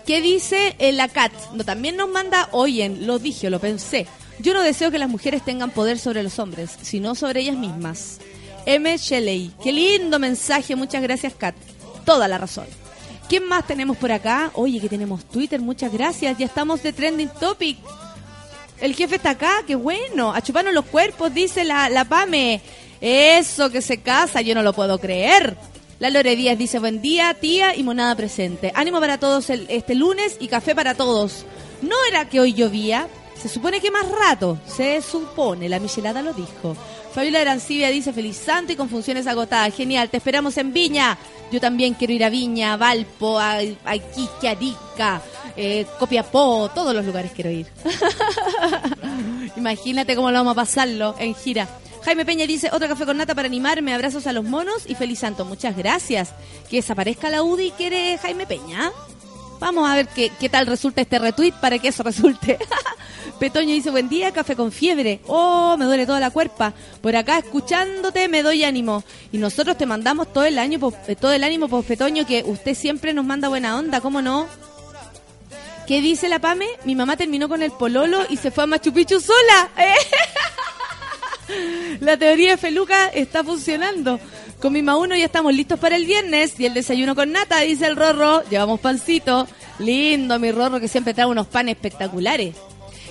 ¿Qué dice la Cat? No, también nos manda, oyen, lo dije, lo pensé. Yo no deseo que las mujeres tengan poder sobre los hombres, sino sobre ellas mismas. M. Shelley. Qué lindo mensaje, muchas gracias, Kat. Toda la razón. ¿Quién más tenemos por acá? Oye, que tenemos Twitter, muchas gracias. Ya estamos de Trending Topic. El jefe está acá, qué bueno. A chuparnos los cuerpos, dice la, la Pame. Eso que se casa, yo no lo puedo creer. La Lore Díaz dice, buen día, tía y monada presente. Ánimo para todos este lunes y café para todos. ¿No era que hoy llovía? Se supone que más rato. Se supone, la Michelada lo dijo. Fabiola Arancibia dice, feliz santo y con funciones agotadas. Genial, te esperamos en Viña. Yo también quiero ir a Viña, a Valpo, a, a Iquique, eh, Copiapó, todos los lugares quiero ir. (laughs) Imagínate cómo lo vamos a pasarlo en gira. Jaime Peña dice, otro café con nata para animarme, abrazos a los monos y feliz santo. Muchas gracias. Que desaparezca la UDI, quiere Jaime Peña. Vamos a ver qué, qué tal resulta este retweet para que eso resulte. (laughs) Petoño dice, buen día, café con fiebre. Oh, me duele toda la cuerpa. Por acá escuchándote me doy ánimo. Y nosotros te mandamos todo el año, po- eh, todo el ánimo, pues Petoño, que usted siempre nos manda buena onda, ¿cómo no? ¿Qué dice la Pame? Mi mamá terminó con el pololo y se fue a Machu Picchu sola. (laughs) (laughs) La teoría de Feluca está funcionando. Con mi uno ya estamos listos para el viernes y el desayuno con nata, dice el Rorro. Llevamos pancito. Lindo, mi Rorro, que siempre trae unos panes espectaculares.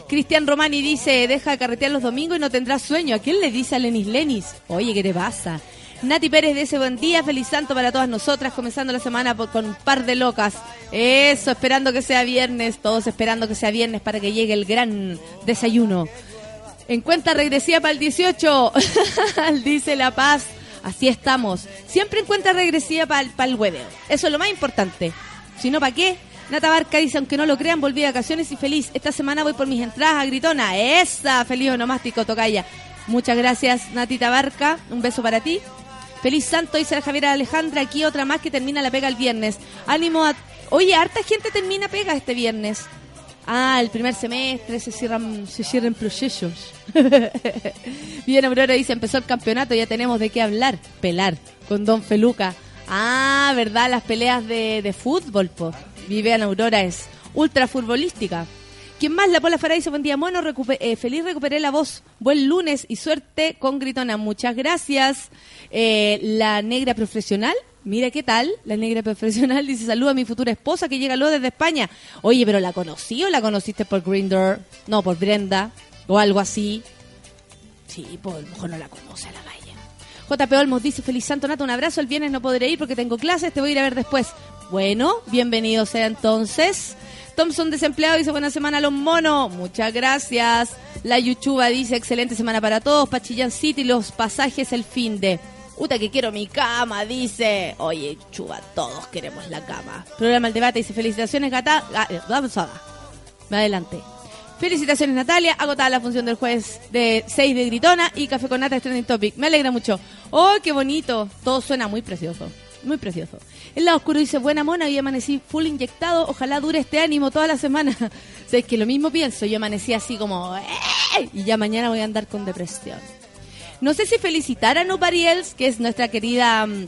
Cristian Romani dice, deja de carretear los domingos y no tendrás sueño. ¿A quién le dice a Lenis Lenis? Oye, ¿qué te pasa? Nati Pérez dice, buen día, feliz santo para todas nosotras, comenzando la semana por- con un par de locas. Eso, esperando que sea viernes, todos esperando que sea viernes para que llegue el gran desayuno. En cuenta regresiva para el 18, (laughs) dice La Paz. Así estamos. Siempre en cuenta regresiva para el, para el hueveo. Eso es lo más importante. Si no, ¿para qué? Nata Barca dice, aunque no lo crean, volví de vacaciones y feliz. Esta semana voy por mis entradas a Gritona. Esa, feliz onomástico, tocaya. Muchas gracias, Natita Barca. Un beso para ti. Feliz santo, dice la Javiera Alejandra. Aquí otra más que termina la pega el viernes. Ánimo a... Oye, harta gente termina pega este viernes. Ah, el primer semestre se cierran, se cierran procesos. (laughs) Bien, Aurora dice, empezó el campeonato, ya tenemos de qué hablar. Pelar, con Don Feluca. Ah, ¿verdad? Las peleas de, de fútbol, po. Vivian Aurora es ultra futbolística. ¿Quién más? La Pola Farah dice, buen día, mono, eh, feliz recuperé la voz. Buen lunes y suerte con Gritona. Muchas gracias. Eh, la negra profesional, mira qué tal. La negra profesional (laughs) dice, saluda a mi futura esposa que llega luego desde España. Oye, pero ¿la conocí o la conociste por Grindr? No, por Brenda o algo así. Sí, pues a lo mejor no la conoce a la Maya. JP Olmos dice, feliz santo Nato, un abrazo. El viernes no podré ir porque tengo clases, te voy a ir a ver después. Bueno, bienvenido sea entonces. Thompson desempleado dice, buena semana a los monos. Muchas gracias. La Yuchuba dice, excelente semana para todos. Pachillán City, los pasajes el fin de... Uta que quiero mi cama, dice. Oye, Chuba, todos queremos la cama. Programa el debate dice, felicitaciones, gata. Ah, eh, Vamos a Me adelante. Felicitaciones Natalia, agotada la función del jueves de 6 de Gritona y Café con Nata es Trending Topic. Me alegra mucho. ¡Oh, qué bonito! Todo suena muy precioso, muy precioso. El lado oscuro dice, buena mona, hoy amanecí full inyectado, ojalá dure este ánimo toda la semana. (laughs) o que lo mismo pienso, yo amanecí así como, "¡Eh!", y ya mañana voy a andar con depresión. No sé si felicitar a Nobody Else, que es nuestra querida mm,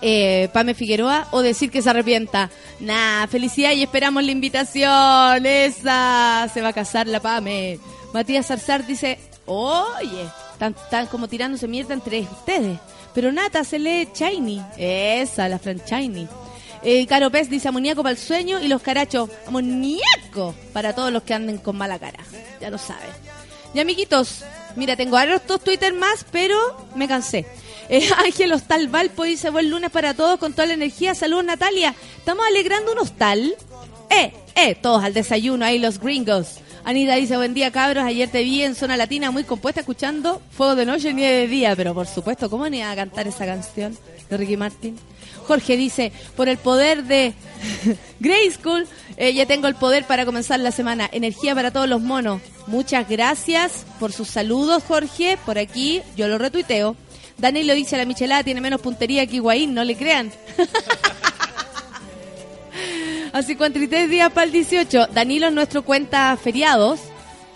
eh, Pame Figueroa, o decir que se arrepienta. Nah, felicidad y esperamos la invitación. Esa, se va a casar la Pame. Matías Zarzar dice, oye, están, como tirándose mierda entre ustedes. Pero Nata se lee Shiny. Esa, la Fran Shiny. Eh, Caro Pez dice amoníaco para el sueño y los carachos, amoníaco para todos los que anden con mala cara. Ya lo saben. Y amiguitos, mira, tengo dos Twitter más, pero me cansé. (laughs) Eh, Ángel Hostal Valpo dice, buen lunes para todos con toda la energía. Saludos Natalia. Estamos alegrando un hostal. Eh, eh, todos al desayuno, ahí los gringos. Anita dice, buen día cabros, ayer te vi en Zona Latina muy compuesta escuchando Fuego de Noche ni de Día, pero por supuesto, ¿cómo ni a cantar esa canción de Ricky Martin? Jorge dice, por el poder de (laughs) Grey School, eh, ya tengo el poder para comenzar la semana. Energía para todos los monos. Muchas gracias por sus saludos, Jorge. Por aquí yo lo retuiteo. Danilo dice, la michelada tiene menos puntería que Higuaín, no le crean. (laughs) A 53 días para el 18. Danilo es nuestro cuenta feriados.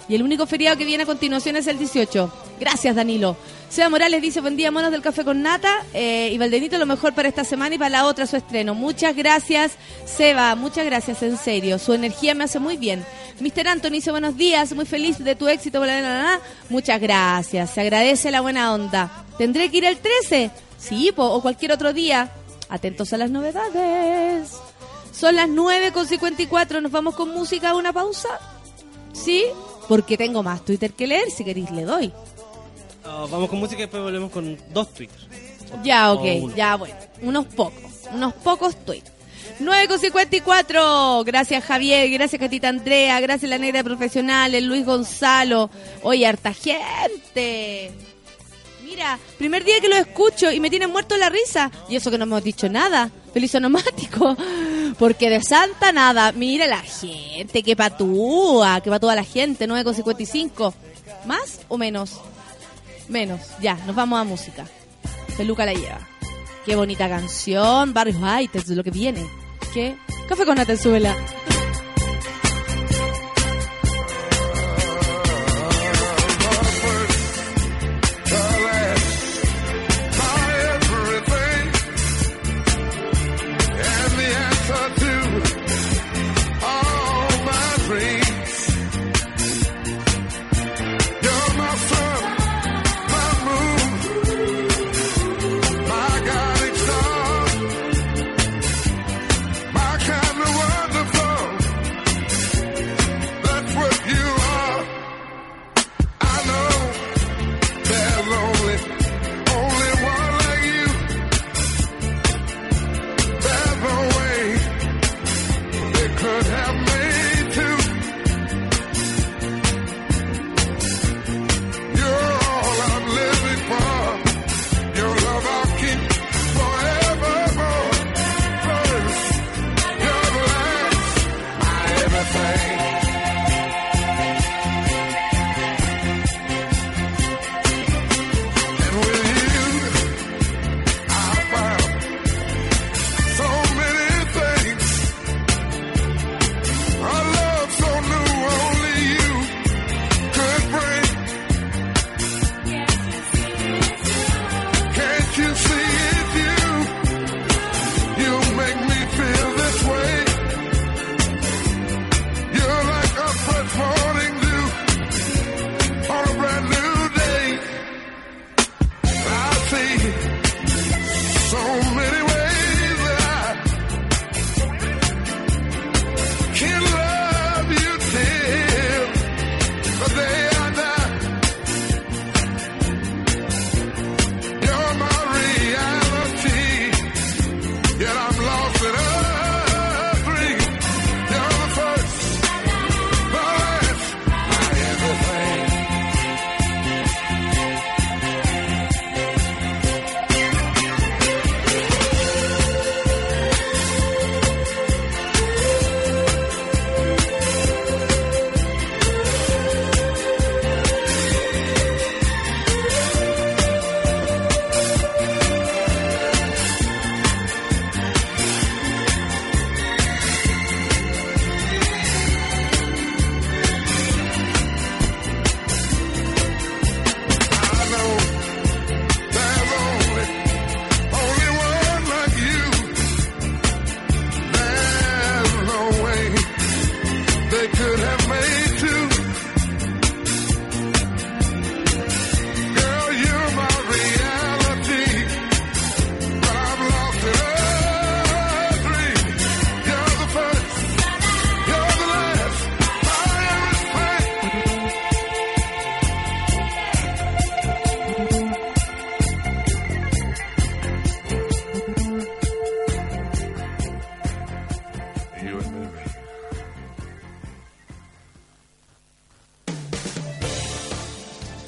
Y el único feriado que viene a continuación es el 18. Gracias, Danilo. Seba Morales dice, buen día, monos del café con nata. Eh, y Valdenito, lo mejor para esta semana y para la otra su estreno. Muchas gracias, Seba. Muchas gracias, en serio. Su energía me hace muy bien. Mr. Anthony dice, buenos días. Muy feliz de tu éxito. Muchas gracias. Se agradece la buena onda. ¿Tendré que ir el 13? Sí, o cualquier otro día. Atentos a las novedades. Son las 9 con 54. Nos vamos con música a una pausa. ¿Sí? Porque tengo más Twitter que leer. Si queréis, le doy. Ah, vamos con música y después volvemos con dos tweets. Ya, ok, ya, bueno. Unos pocos, unos pocos tweets. 9 con 54. Gracias, Javier. Gracias, Catita Andrea. Gracias, la negra profesional, el Luis Gonzalo. Oye, harta gente. Mira, primer día que lo escucho y me tienen muerto la risa. Y eso que no hemos dicho nada. Feliz onomático. Porque de santa nada. Mira la gente, que patúa, que patúa la gente. 9 con 55. ¿Más o menos? Menos. Ya, nos vamos a música. Peluca la lleva. Qué bonita canción. Barrios White, es lo que viene. ¿Qué? Café con nata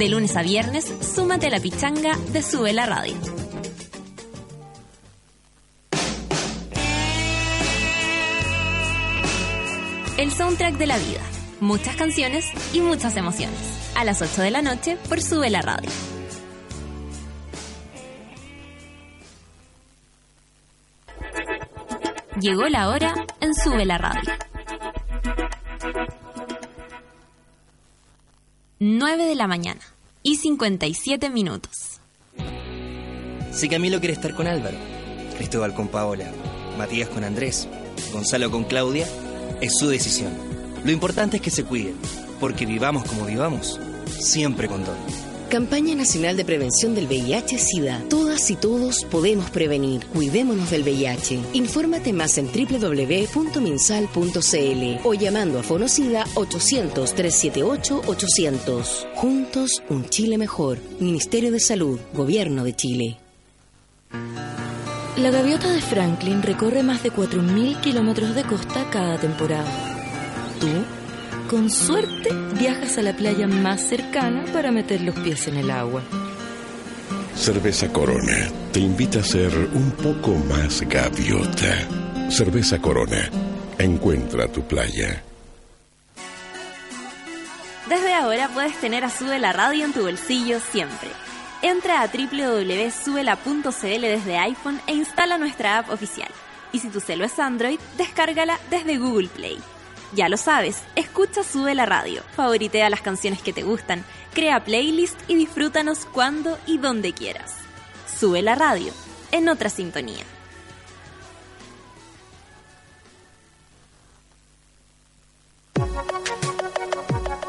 De lunes a viernes, súmate a la pichanga de Sube la Radio. El soundtrack de la vida. Muchas canciones y muchas emociones. A las 8 de la noche por Sube la Radio. Llegó la hora en Sube la Radio. 9 de la mañana. 57 minutos. Si Camilo quiere estar con Álvaro, Cristóbal con Paola, Matías con Andrés, Gonzalo con Claudia, es su decisión. Lo importante es que se cuiden, porque vivamos como vivamos, siempre con Don. Campaña Nacional de Prevención del VIH-Sida. Todas y todos podemos prevenir. Cuidémonos del VIH. Infórmate más en www.minsal.cl o llamando a Fonocida 800-378-800. Juntos, un Chile mejor. Ministerio de Salud, Gobierno de Chile. La gaviota de Franklin recorre más de 4.000 kilómetros de costa cada temporada. Tú, con suerte, viajas a la playa más cercana para meter los pies en el agua. Cerveza Corona te invita a ser un poco más gaviota. Cerveza Corona. Encuentra tu playa. Desde ahora puedes tener a Sube la Radio en tu bolsillo siempre. Entra a www.subela.cl desde iPhone e instala nuestra app oficial. Y si tu celo es Android, descárgala desde Google Play. Ya lo sabes, escucha Sube la Radio, favoritea las canciones que te gustan, crea playlist y disfrútanos cuando y donde quieras. Sube la radio, en otra sintonía.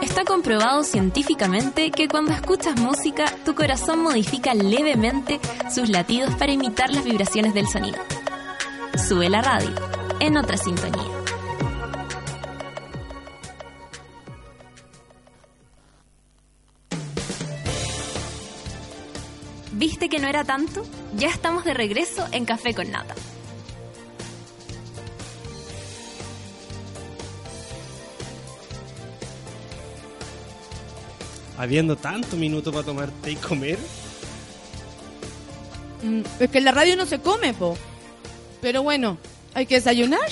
Está comprobado científicamente que cuando escuchas música, tu corazón modifica levemente sus latidos para imitar las vibraciones del sonido. Sube la radio, en otra sintonía. ¿Viste que no era tanto? Ya estamos de regreso en Café con Nata. Habiendo tanto minuto para tomar té y comer. Mm, Es que en la radio no se come, po. Pero bueno, hay que desayunar. (laughs)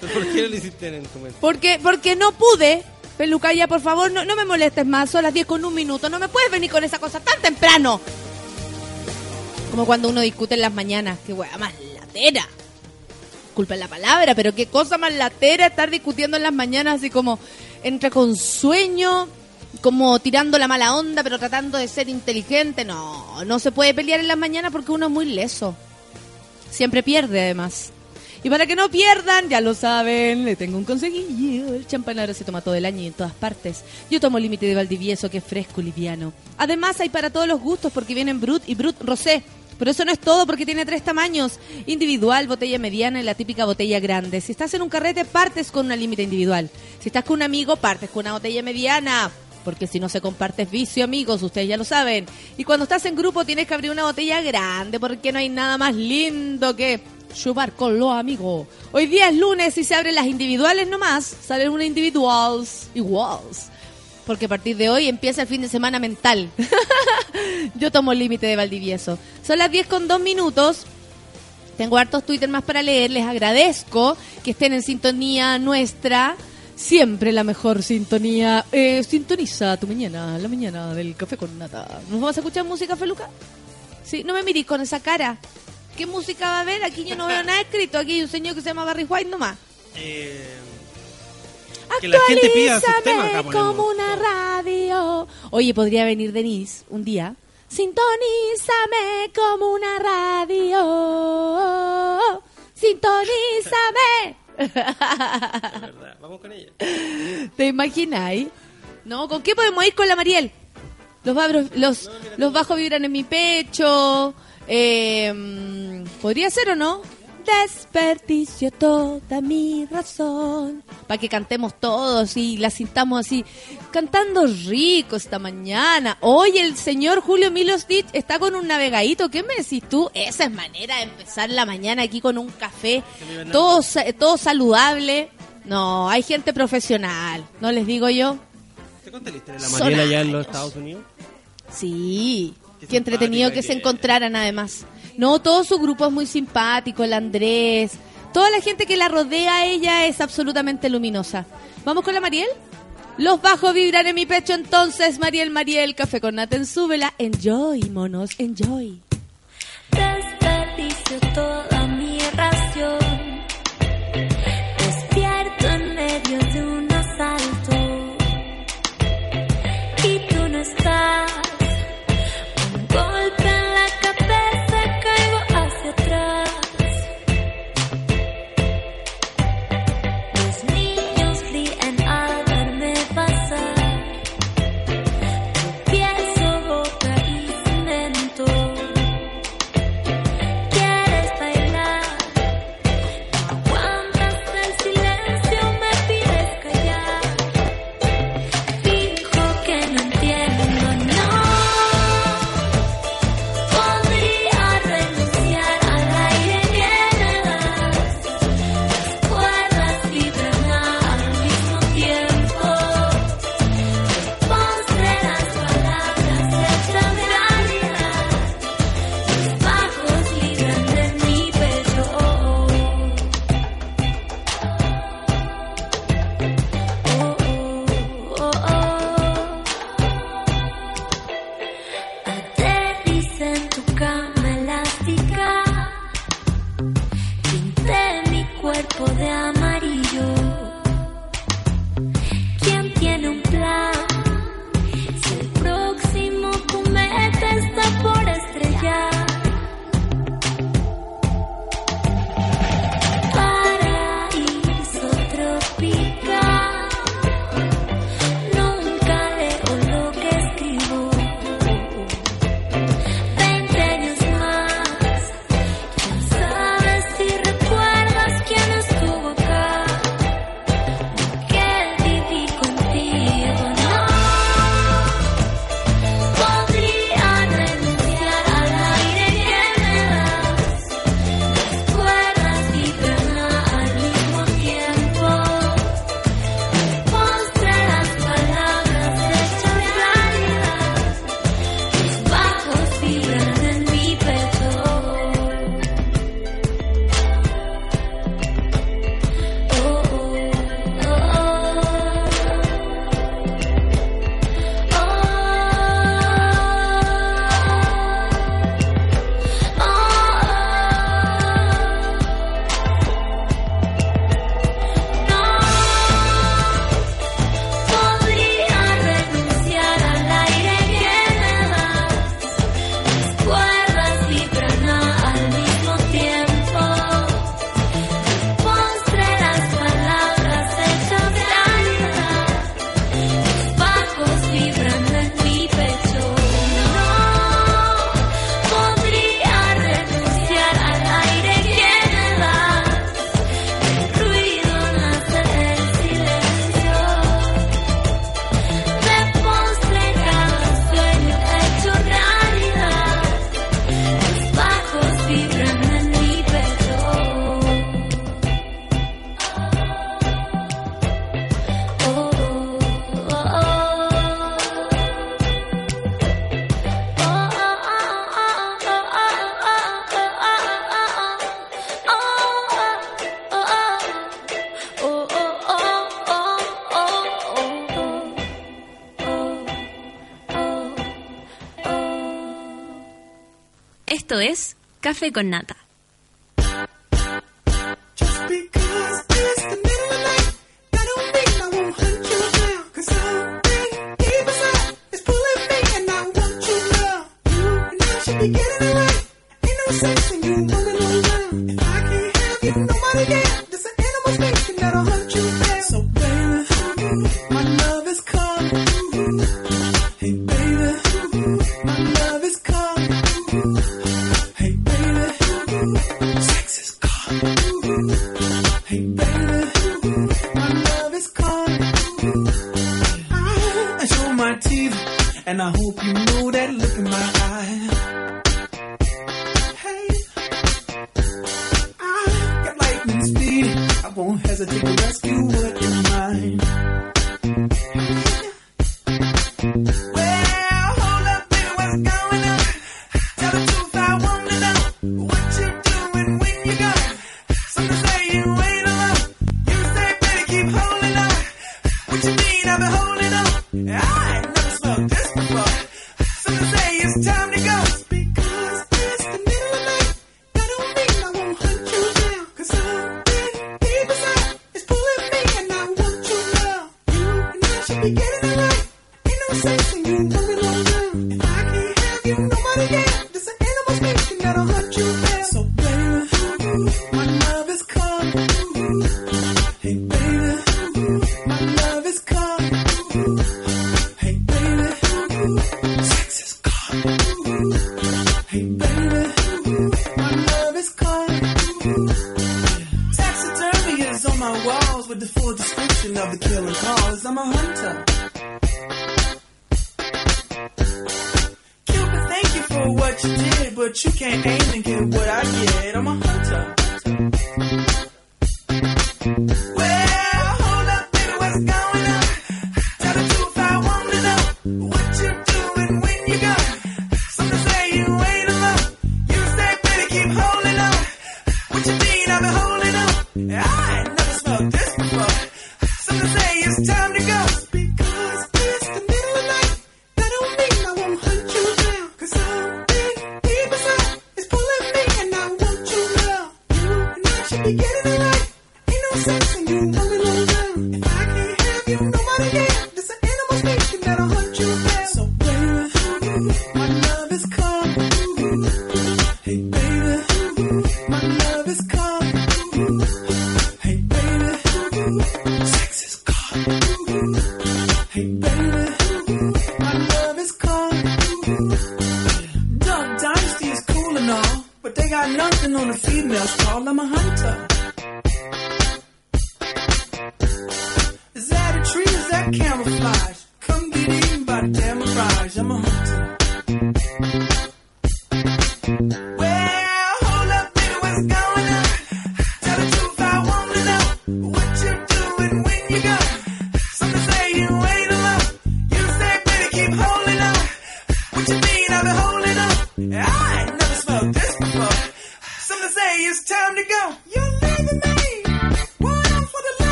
¿Por qué no lo hiciste en tu mente? Porque, porque no pude. Pelucaya, por favor, no, no me molestes más. Son las 10 con un minuto. No me puedes venir con esa cosa tan temprano. Como cuando uno discute en las mañanas. Qué wea más latera. Culpa la palabra, pero qué cosa más latera estar discutiendo en las mañanas así como entre con sueño, como tirando la mala onda, pero tratando de ser inteligente. No, no se puede pelear en las mañanas porque uno es muy leso. Siempre pierde además. Y para que no pierdan, ya lo saben, le tengo un consejillo. El champán ahora se toma todo el año y en todas partes. Yo tomo límite de Valdivieso, que es fresco y liviano. Además, hay para todos los gustos porque vienen Brut y Brut Rosé. Pero eso no es todo porque tiene tres tamaños. Individual, botella mediana y la típica botella grande. Si estás en un carrete, partes con una límite individual. Si estás con un amigo, partes con una botella mediana. Porque si no se comparte es vicio, amigos, ustedes ya lo saben. Y cuando estás en grupo tienes que abrir una botella grande porque no hay nada más lindo que chupar con los amigos. Hoy día es lunes y se abren las individuales nomás. Salen una individuals iguals. Porque a partir de hoy empieza el fin de semana mental. (laughs) Yo tomo el límite de Valdivieso. Son las 10 con 2 minutos. Tengo hartos Twitter más para leer. Les agradezco que estén en sintonía nuestra. Siempre la mejor sintonía. Eh, sintoniza tu mañana, la mañana del café con nata. ¿Nos vamos a escuchar música, Feluca? Sí, no me mirís con esa cara. ¿Qué música va a haber? Aquí yo no veo nada escrito. Aquí hay un señor que se llama Barry White nomás. Eh, que la gente pida sus temas. acá Actualízame ponemos. como una radio. Oye, podría venir Denise un día. Sintonízame como una radio. Sintonízame. Verdad, Vamos con ella. ¿Te imagináis? No, ¿con qué podemos ir con la Mariel? Los, babros- los, los bajos vibran en mi pecho. Eh, ¿Podría ser o no? Desperdicio toda mi razón. Para que cantemos todos y la sintamos así. Cantando rico esta mañana. Hoy el señor Julio Milostich está con un navegadito. ¿Qué me decís tú? Esa es manera de empezar la mañana aquí con un café. Todo, todo saludable. No, hay gente profesional. ¿No les digo yo? ¿Te conté la historia de la Mariela allá en los. Estados Unidos? Sí, Qué entretenido que se encontraran además. No, todo su grupo es muy simpático, el Andrés, toda la gente que la rodea a ella es absolutamente luminosa. ¿Vamos con la Mariel? Los bajos vibran en mi pecho entonces, Mariel, Mariel, café con nata en súbela. Enjoy, monos, enjoy. Desperdicio toda mi ración. Despierto en medio de un asalto. Y tú no estás. Café con nata.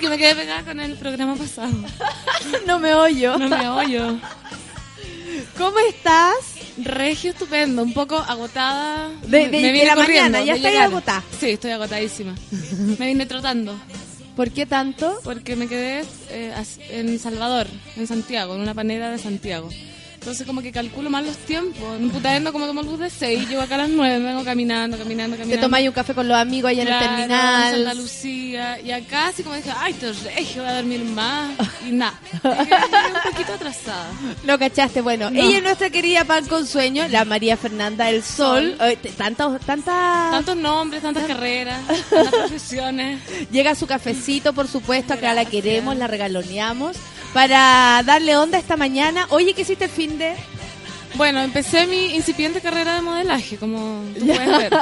Que me quedé pegada con el programa pasado. (laughs) no me oyo. No me oyo. ¿Cómo estás? Regio estupendo, un poco agotada. De- de- Me de la mañana, ya llegar. agotada. Sí, estoy agotadísima. (laughs) Me vine trotando. ¿Por qué tanto? Porque me quedé eh, en Salvador, en Santiago, en una panera de Santiago. Entonces como que calculo mal los tiempos. En Putaendo como tomo el bus de 6, llego acá a las 9, vengo caminando, caminando, Te caminando. tomáis un café con los amigos allá Claro, en el terminal. Santa Lucía. Y acá así como dije, ay, esto es regio, voy a dormir más. Y nada. (laughs) Un poquito atrasada. Lo cachaste, bueno. No. Ella es nuestra querida pan con sueño, la María Fernanda del Sol. Tantos, tantas... Tantos nombres, tantas carreras, (laughs) tantas profesiones. Llega su cafecito, por supuesto, acá la queremos, la regaloneamos. Para darle onda esta mañana. Oye, ¿qué hiciste el fin de...? Bueno, empecé mi incipiente carrera de modelaje, como tú puedes ver.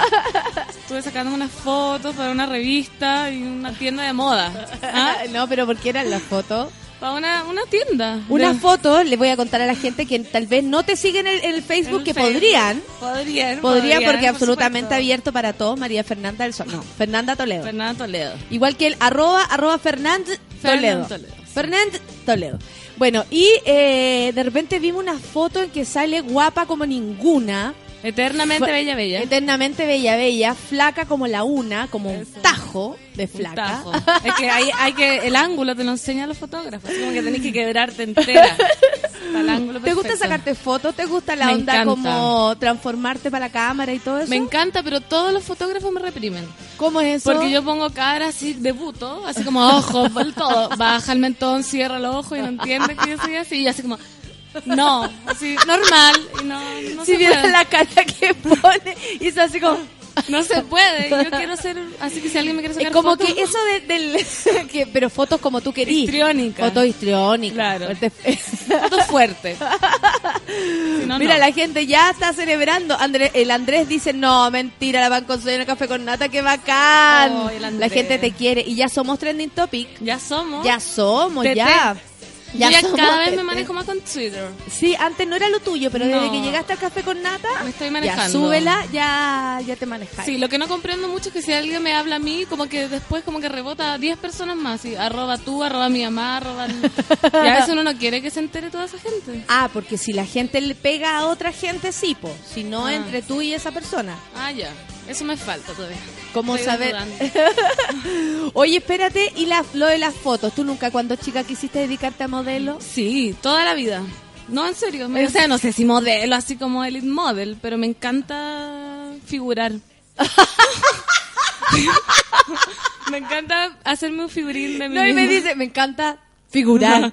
Estuve sacando unas fotos para una revista y una tienda de moda. ¿Ah? (laughs) no, pero ¿por qué eran las fotos? Para una, una tienda. Una De- foto, le voy a contar a la gente que tal vez no te siguen en el, Facebook, el que Facebook. podrían. Podrían. Podrían porque por absolutamente supuesto. abierto para todos. María Fernanda del Sol. No, Fernanda Toledo. Fernanda Toledo. Igual que el arroba, arroba Fernand Toledo. Fernand Toledo. Fernand Toledo. Bueno, y eh, de repente vimos una foto en que sale guapa como ninguna. Eternamente bella, bella. Eternamente bella, bella, flaca como la una, como un tajo de Un flaca. tajo. (laughs) Es que hay, hay que el ángulo te lo enseñan los fotógrafos, así como que tenés que (laughs) quebrarte entera. (laughs) Para el ángulo ¿Te gusta sacarte fotos? ¿Te gusta la Me onda encanta. como transformarte para la cámara y todo eso? Me encanta, pero todos los fotógrafos me reprimen. ¿Cómo es eso? Porque yo pongo cara así de buto, así como ojos, todo. Baja el mentón, cierra los ojos y no entiende que yo soy así. Y así como, no, así, normal. Y no, no si se vieran puede. la cara que pone y es así como... No se puede. Yo quiero ser. Así que si alguien me quiere sacar Es como fotos- que eso de- del... (laughs) que, pero fotos como tú querías. Histriónica. Fotos histriónicas. Claro. Fuerte- Fotos fuertes. (laughs) Si no, Mira, no. la gente ya está celebrando. André- el Andrés dice, no, mentira, la van sueño en el café con nata, qué bacán. Oh, la gente te quiere. Y ya somos trending topic. Ya somos. Ya somos, Tete. ya. Ya cada vez me manejo más con Twitter. Sí, antes no era lo tuyo, pero desde que llegaste al café con nata, Me estoy ya manejando. súbela, ya, ya te manejas. Sí, lo que no comprendo mucho es que si alguien me habla a mí, como que después como que rebota a 10 personas más. Y arroba tú, arroba mi mamá, arroba... y a veces uno no quiere que se entere toda esa gente. (laughs) Ah, porque si la gente le pega a otra gente, sí, po. Si no, Ah. entre tú y esa persona. Ah, ya. Eso me falta todavía. ¿Cómo Estoy saber? (laughs) Oye, espérate, y la, lo de las fotos. ¿Tú nunca cuando chica quisiste dedicarte a modelo? Sí, toda la vida. No, en serio. me- o sea, no sé si modelo, así como elite model, pero me encanta figurar. (laughs) me encanta hacerme un figurín de (laughs) mí No, y me dice, me encanta figurar.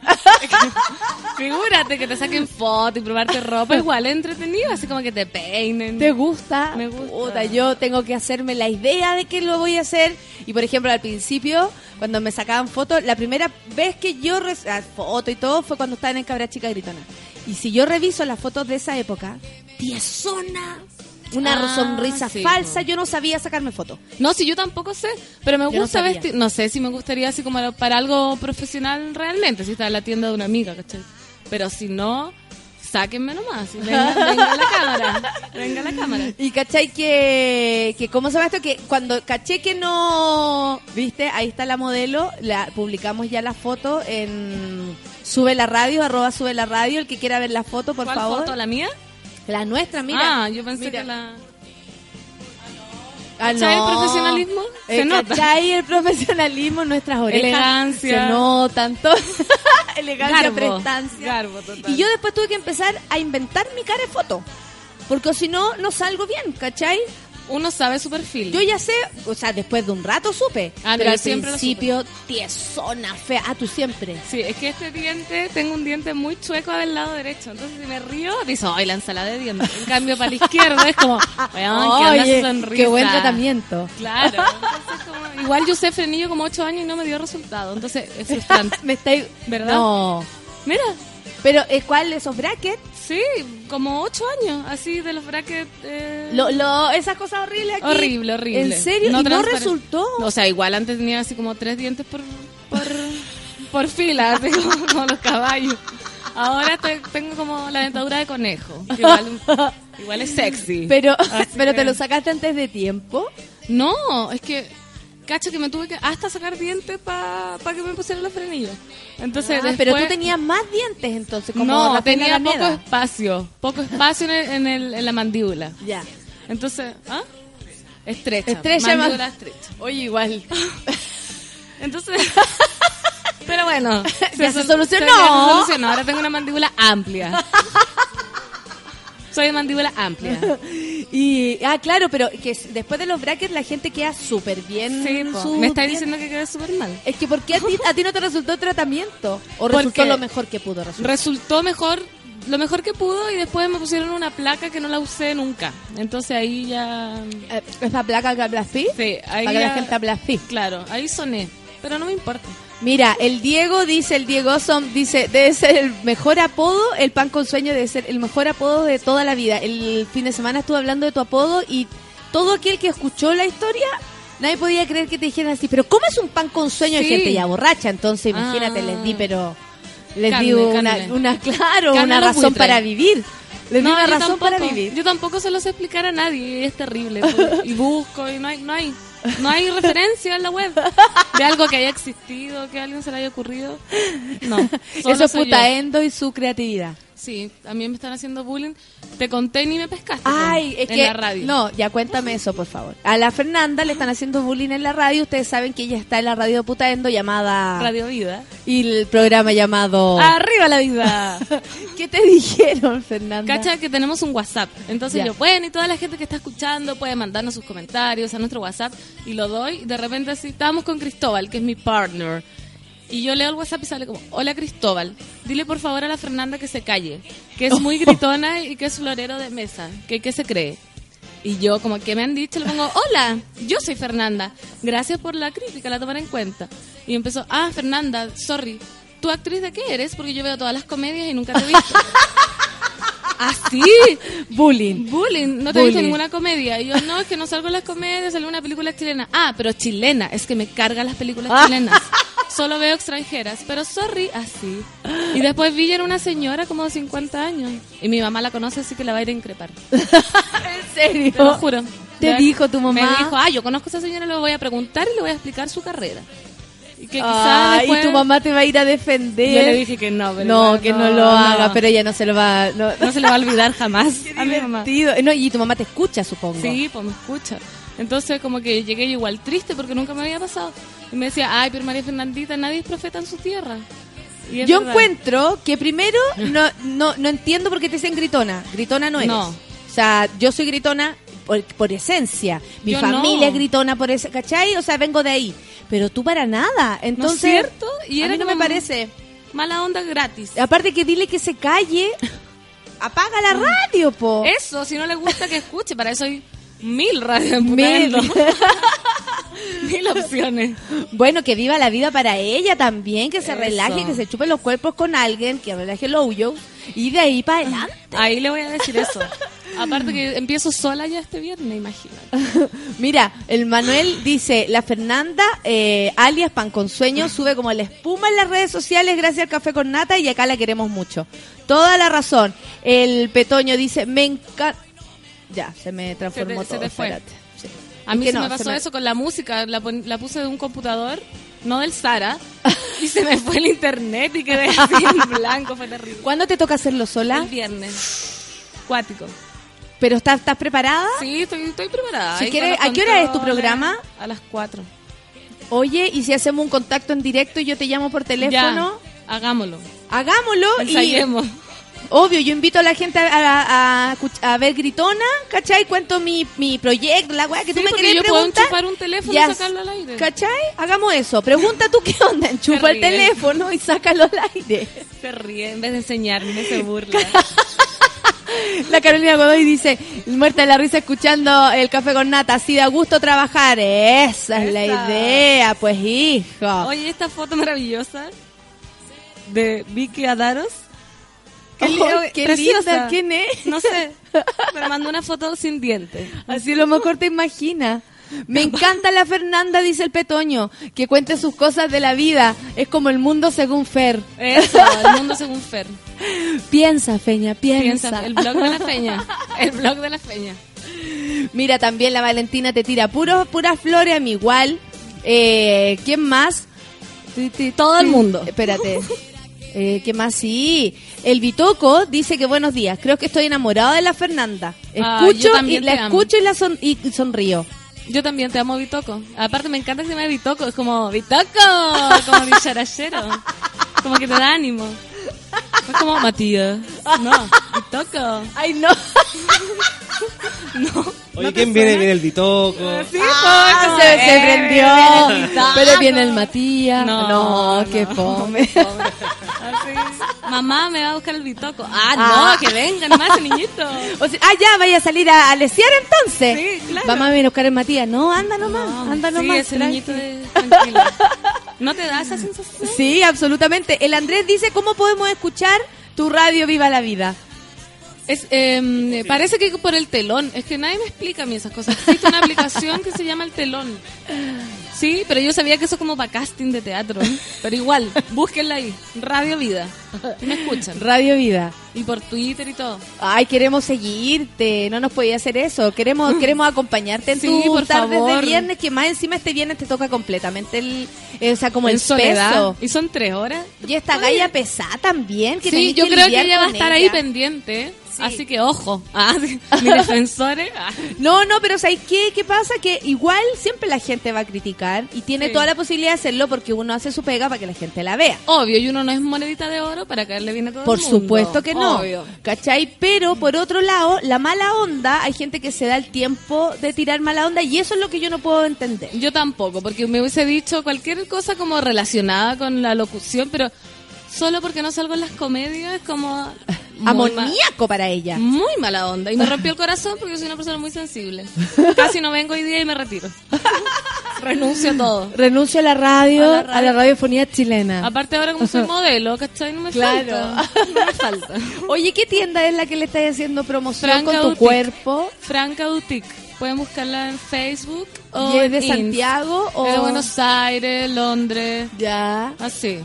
(laughs) Figúrate que te saquen fotos y probarte ropa igual es entretenido, así como que te peinen. ¿Te gusta? Me gusta. Puta, yo tengo que hacerme la idea de que lo voy a hacer. Y por ejemplo, al principio, cuando me sacaban fotos, la primera vez que yo ah, foto y todo fue cuando estaba en Cabra Chica Gritona. Y si yo reviso las fotos de esa época, tiesona, una Ah, sonrisa sí, falsa, yo no sabía sacarme fotos. No, si yo tampoco sé, pero me Yo gusta vestir, no sé si me gustaría así como para algo profesional realmente, si está en la tienda de una amiga, ¿cachai? Pero si no, sáquenme nomás, venga, venga la (laughs) cámara, venga la cámara. Y cachai que, que ¿cómo se llama esto? Que cuando caché que no, viste, ahí está la modelo, la publicamos ya la foto en Sube la Radio, arroba Sube la Radio, el que quiera ver la foto, por ¿Cuál favor. foto, la mía? La nuestra, mira. ah, yo pensé Mira. que la... Ah, ¿Cachai no. el profesionalismo? Se Eh, nota. ¿Cachai el profesionalismo? Nuestras orejas Elegancia. se notan, todo. (laughs) Elegancia, Garbo, prestancia. garbo total. Y yo después tuve que empezar a inventar mi cara de foto. Porque si no, no salgo bien, ¿cachai? Uno sabe su perfil. Yo ya sé, o sea, después de un rato supe. Ah, pero al principio, tiesona, fea. Ah, tú siempre. Sí, es que este diente, tengo un diente muy chueco del lado derecho. Entonces, si me río, dice, ¡ay, la ensalada de dientes! En cambio, para la izquierda es como, ¡weón, qué sonrisa! qué buen tratamiento. Claro. Entonces, como- igual yo usé frenillo como 8 años y no me dio resultado. Entonces, es frustrante. (laughs) Me estáis... ¿Verdad? No. Mira, Pero, eh, ¿cuál de esos brackets? sí, como 8 años, así de los brackets. eh, Lo, lo, esas cosas horribles aquí. Horrible, horrible. ¿En serio? ¿Y no resultó? O sea, igual antes tenía así como tres dientes por, por, (laughs) por fila, así como, como los caballos. Ahora tengo como la dentadura de conejo. que igual, igual es sexy. Pero, Así (laughs) pero que- te lo sacaste antes de tiempo. No, es que cacho que me tuve que hasta sacar dientes para que me pusieran los frenillos. Entonces, Ah, pero tú tenías más dientes entonces, como no, tenía poco espacio, poco espacio en, el- en, el- en la mandíbula. Ya. Entonces, ¿ah? Estrecha. Estrecha, mandíbula man- estrecha. Oye, igual. (laughs) Entonces, pero bueno, (laughs) Ya se sol- solucionó. ya se solucionó. Ahora tengo una mandíbula amplia. (laughs) Soy de mandíbula amplia. (laughs) Y, ah, claro, pero que después de los brackets la gente queda súper bien. Sí, sus me dientes. diciendo que quedé súper mal. Es que ¿por qué a ti, a ti no te resultó el tratamiento? ¿O resultó lo mejor que pudo resultar? Resultó mejor, lo mejor que pudo y después me pusieron una placa que no la usé nunca. Entonces ahí ya... Eh, ¿Esa placa que hablas así? Sí, ahí Para que la gente habla así. Claro, ahí soné. Pero no me importa. Mira, el Diego dice, el Diego Som dice, debe ser el mejor apodo, el pan con sueño debe ser el mejor apodo de toda la vida. El fin de semana estuve hablando de tu apodo y todo aquel que escuchó la historia, nadie podía creer que te dijeran así, pero ¿cómo es un pan con sueño? Sí. gente ya borracha, entonces imagínate, Ah. les di, pero les Carne, di una, carne. una claro, Carne una los razón para vivir. Les di No, una yo razón para vivir. Yo tampoco se lo sé explicar a nadie, es terrible. pues. (laughs) y busco y no hay, no hay, no hay referencia en la web de algo que haya existido, que a alguien se le haya ocurrido. No, (laughs) Eso es soy yo. putaendo y su creatividad. Sí, a mí me están haciendo bullying. Te conté y ni me pescaste. Ay, pues, es en que la radio. no, ya cuéntame eso, por favor. A la Fernanda le están haciendo bullying en la radio. Ustedes saben que ella está en la radio Putaendo llamada Radio Vida. y el programa llamado Arriba la vida. (laughs) ¿Qué te dijeron, Fernanda? Cacha que tenemos un WhatsApp. Entonces Ya. yo, bueno, y toda la gente que está escuchando puede mandarnos sus comentarios a nuestro WhatsApp y lo doy. Y de repente así, estábamos con Cristóbal, que es mi partner. Y yo leo el WhatsApp y sale como, hola Cristóbal, dile por favor a la Fernanda que se calle, que es muy (laughs) gritona y que es florero de mesa, que qué se cree. Y yo, como que me han dicho, le pongo, hola, yo soy Fernanda. Gracias por la crítica, la tomaré en cuenta. Y empezó, ah, Fernanda, sorry, ¿tú actriz de qué eres? Porque yo veo todas las comedias y nunca te he visto. (laughs) Así, (laughs) Bullying. bullying, no te he visto ninguna comedia. Y yo, no, es que no salgo en las comedias, salgo en una película chilena. Ah, pero chilena, es que me cargan las películas Ah. chilenas. (laughs) Solo veo extranjeras, pero sorry, así. Y después vi era una señora como de 50 años. Y mi mamá la conoce, así que la va a ir a increpar. (laughs) ¿En serio? Te lo juro. ¿Te dijo tu mamá? Me dijo, ah, yo conozco a esa señora, le voy a preguntar y le voy a explicar su carrera. Y que quizás Ah, después... y tu mamá te va a ir a defender. Yo le dije que no, pero no, igual que no, no, lo no. haga, pero ella no se lo va. No, No se le va a olvidar jamás (laughs) a mi mamá. divertido. No, y tu mamá te escucha, supongo. Sí, pues me escucha. Entonces como que llegué yo igual triste porque nunca me había pasado. Y me decía, ay, pero María Fernandita, nadie es profeta en su tierra. Yo verdad. encuentro que primero no, no, no entiendo por qué te dicen gritona. Gritona no eres. No. O sea, yo soy gritona por, por esencia. Mi Yo familia no. es gritona por ese, ¿cachai? O sea, vengo de ahí. Pero tú para nada. Entonces, cierto? Y a mí no me parece. Mala onda gratis. Aparte que dile que se calle. (laughs) Apaga la radio, po. Eso, si no le gusta que escuche, para eso hay mil radios (laughs) Mil. Opciones. Bueno, que viva la vida para ella también, que se Eso. relaje, que se chupe los cuerpos con alguien, que relaje el hoyo y de ahí para adelante. Ahí le voy a decir eso. (laughs) Aparte que empiezo sola ya este viernes, imagínate. (laughs) Mira, el Manuel dice, la Fernanda, eh, alias Pan con Sueño, sube como la espuma en las redes sociales gracias al café con nata y acá la queremos mucho. Toda la razón. El Petoño dice, me encanta... Ya, se me transformó Se te- se todo. te fue. Sí. A mí se no, me pasó se me- eso con la música. La, la puse de un computador, no del Sara, (laughs) y se me fue el internet y quedé así en blanco. Fue terrible. ¿Cuándo te toca hacerlo sola? El viernes. Cuático. ¿Pero estás, estás preparada? Sí, estoy, estoy preparada. Si quieres- ¿a qué hora es tu programa? A las 4. Oye, ¿y si hacemos un contacto en directo y yo te llamo por teléfono? Ya, hagámoslo. Hagámoslo y... Obvio, yo invito a la gente a, a- a escuch- a ver Gritona, ¿cachai? Cuento mi, mi proyecto, la weá que Sí, tú me querés yo puedo preguntar. enchufar un teléfono y sacarlo al aire. ¿Cachai? Hagamos eso. Pregunta tú qué onda, (laughs) enchufa el teléfono y sácalo al aire. Se ríe, en vez de enseñarme, se burla. (laughs) La Carolina Godoy dice, muerta de la risa escuchando el café con nata, así da gusto trabajar. Esa es la idea, pues hijo. Oye, esta foto maravillosa de Vicky Adaros. Oh, li- qué preciosa. linda, ¿quién es? No sé. (laughs) Me mandó una foto sin dientes. Así lo mejor te imaginas. Me encanta la Fernanda, dice el Petoño, que cuente sus cosas de la vida. Es como el mundo según Fer. Eso, el mundo según Fer. Piensa, Feña, piensa. Piensa, el blog de la feña. El blog de la feña. Mira, también la Valentina te tira puro, puras flores a mí igual. Eh, ¿Quién más? Todo el mundo. Espérate. Eh, ¿Qué más? Sí. El Bitoco dice que buenos días. Creo que estoy enamorado de la Fernanda. Ah, Escucho y la amo. escucho y la son, y sonrío. Yo también te amo, Bitoco. Aparte, me encanta que se llame Bitoco. Es como, ¡Bitoco! (laughs) Como dicharachero. Como que te da ánimo. Es como, Matías. No, Bitoco. Ay, no. (laughs) No. Oye, ¿quién viene? Viene el Bitoco. Sí, Ah, se, se eh, prendió. viene el Bitoco. Pero viene el Matías. No, No, no. qué fome. Mamá me va a buscar el Bitoco. Ah, Ah. no, que venga nomás ese niñito. O sea, ah, ya, vaya a salir a, a lesear entonces. Sí, claro. A ver a buscar el Matías. No, anda nomás, No, anda sí, nomás. ese tranqui. niñito de tranquilo. ¿No te da esa sensación? Sí, absolutamente. El Andrés dice, ¿cómo podemos escuchar tu radio Viva la Vida? Es, eh, parece que por el telón. Es que nadie me explica a mí esas cosas. Existe una aplicación que se llama el telón. Sí, pero yo sabía que eso es como para casting de teatro. Pero igual, (laughs) búsquenla ahí. Radio Vida. Me escuchan. Radio Vida. Y por Twitter y todo. Ay, queremos seguirte, no nos podía hacer eso. Queremos (laughs) queremos acompañarte en Sí, tu por tardes de favor. viernes, que más encima este viernes te toca completamente el, eh, o sea, como en el soledad. peso. Y son tres horas. Y esta galla pesada también, que Sí, yo creo que ella va a estar ahí pendiente. Sí. Así que ojo. Ah. (laughs) Mis defensores. ah. No, no, pero ¿sabes qué? ¿Qué pasa? Que igual siempre la gente va a criticar y tiene Sí. toda la posibilidad de hacerlo porque uno hace su pega para que la gente la vea. Obvio, y uno no es monedita de oro para caerle bien a todo Por el mundo. supuesto que no. Obvio. ¿Cachai? Pero por otro lado, la mala onda, hay gente que se da el tiempo de tirar mala onda y eso es lo que yo no puedo entender. Yo tampoco, porque me hubiese dicho cualquier cosa como relacionada con la locución, pero solo porque no salgo en las comedias, como Muy amoníaco para ella. Muy mala onda. Y me rompió el corazón porque soy una persona muy sensible. Casi no vengo hoy día y me retiro. (laughs) Renuncio a todo. Renuncio a la radio, A a la radio. radiofonía chilena. Aparte ahora como soy (laughs) modelo, ¿cachai? No me Claro. falta. No me falta. Oye, ¿qué tienda es la que le estás haciendo promoción Franca con tu Boutique. cuerpo? Franca Boutique. Pueden buscarla en Facebook o ¿Y es de. Santiago o Es de Buenos Aires, Londres, Ya. así.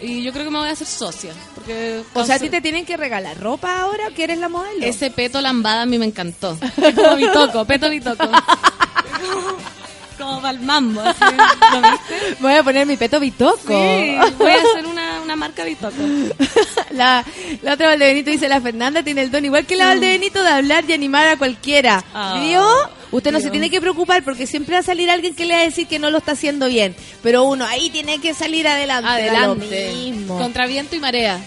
Y yo creo que me voy a hacer socia. Porque O sea, ¿a ti te tienen que regalar ropa ahora que eres la modelo? Ese peto lambada a mí me encantó. Es (laughs) como peto bitoco. (laughs) como para el mambo, así. (laughs) ¿Lo viste? Voy a poner mi peto bitoco. Sí, voy a hacer una, una marca bitoco. (laughs) La, la otra Valdebenito dice, la Fernanda tiene el don igual que la Valdebenito de hablar y animar a cualquiera. ¿Vio? Usted no se tiene que preocupar porque siempre va a salir alguien que le va a decir que no lo está haciendo bien. Pero uno ahí tiene que salir adelante. Adelante. Contra viento y marea.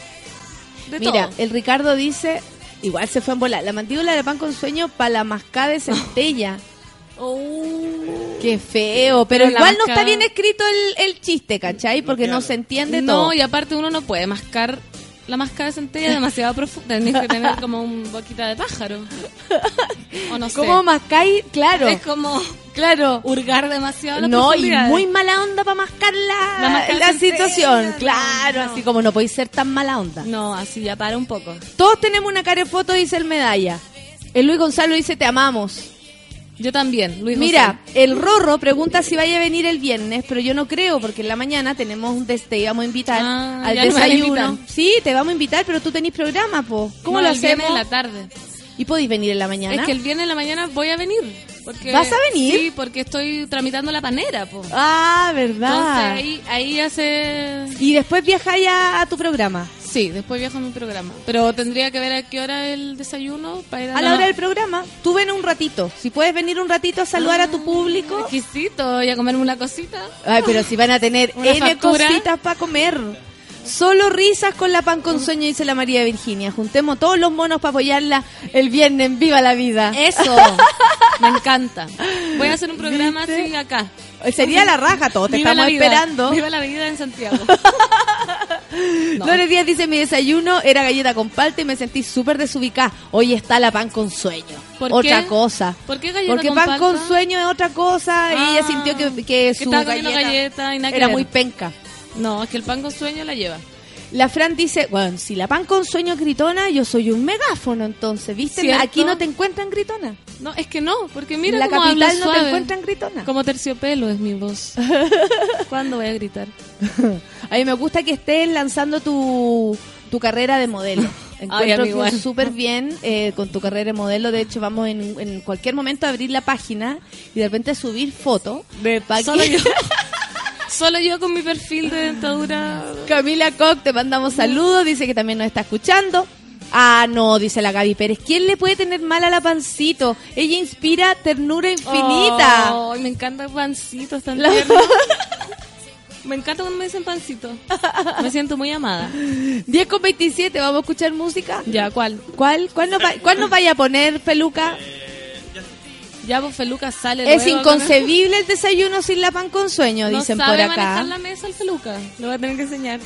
De Mira, todo. el Ricardo dice, igual se fue en volar, la mandíbula de pan con sueño para la mascada de (laughs) centella. Qué feo, pero, igual no está bien escrito el, el chiste, ¿cachai? Porque no se entiende todo. No, y aparte uno no puede mascar la máscara de centella demasiado profunda. Tienes que tener (laughs) como un boquita de pájaro. O no sé. ¿Cómo mascáis? Claro. Es como Claro. hurgar demasiado la No, y muy mala onda para mascar la, La mascar la centella, situación. claro, no. así como no podéis ser tan mala onda. No, así ya para un poco. Todos tenemos una cara de foto, dice el medalla. El Luis Gonzalo dice te amamos. Yo también, Luis Mira, el Rorro pregunta si vaya a venir el viernes, pero yo no creo, porque en la mañana tenemos un des te íbamos a invitar Ah, al no desayuno. sí, te vamos a invitar, pero tú tenés programa, po. ¿Cómo No, lo el viernes hacemos? en la tarde. ¿Y podéis venir en la mañana? Es que el viernes en la mañana voy a venir. Porque, ¿Vas a venir? Sí, porque estoy tramitando la panera, po. Ah, Entonces verdad. ahí, ahí ya se... Y después viajáis a, a tu programa. Sí, después viajo a mi programa. Pero tendría que ver a qué hora el desayuno para ir a, A la hora del programa. Tú ven un ratito. Si puedes venir un ratito a saludar a tu público. Exquisito, y a comerme una cosita. Ay, pero si van a tener N factura. cositas para comer. Solo risas con la pan con sueño, dice la María Virginia. Juntemos todos los monos para apoyarla el viernes en Viva la Vida. Eso, (laughs) me encanta. Voy a hacer un programa ¿Viste? así acá. Sería la raja, todos te Viva estamos esperando. Viva la vida en Santiago. (laughs) No. Lore Díaz dice, mi desayuno era galleta con palta y me sentí súper desubicada. Hoy está la pan con sueño. ¿Por otra qué? cosa. ¿Por qué galleta Porque con pan palta? con sueño es otra cosa y Ah, ella sintió que, que que su comiendo galleta, galleta y nada que era muy penca. No, es que el pan con sueño la lleva. La Fran dice, bueno, si la pan con sueño es gritona, yo soy un megáfono entonces, ¿viste? ¿Cierto? Aquí no te encuentran gritona. No, es que no, porque mira la cómo capital hablo no te encuentran gritona. Como terciopelo es mi voz. (laughs) ¿Cuándo voy a gritar? (laughs) A mí me gusta que estés lanzando tu, tu carrera de modelo. (laughs) Ay, a Encuentro mí que súper bien eh, con tu carrera de modelo. De hecho, vamos en, en cualquier momento a abrir la página y de repente subir fotos. De Solo yo. (laughs) Solo yo con mi perfil de dentadura. Camila Koch, te mandamos saludos. Dice que también nos está escuchando. Ah, no, dice la Gaby Pérez. ¿Quién le puede tener mal a la pancito? Ella inspira ternura infinita. Ay, me encanta pancitos tan La-. (laughs) Me encanta cuando me dicen pancito. (laughs) Me siento muy amada. 10 con 27, ¿vamos a escuchar música? Ya, ¿cuál? ¿Cuál? ¿Cuál nos, va- cuál nos vaya a poner, peluca? Ya, pues Feluca sale Es luego, inconcebible el desayuno sin la pan con sueño, No dicen sabe por acá. manejar la mesa el Feluca. Lo voy a tener que enseñar.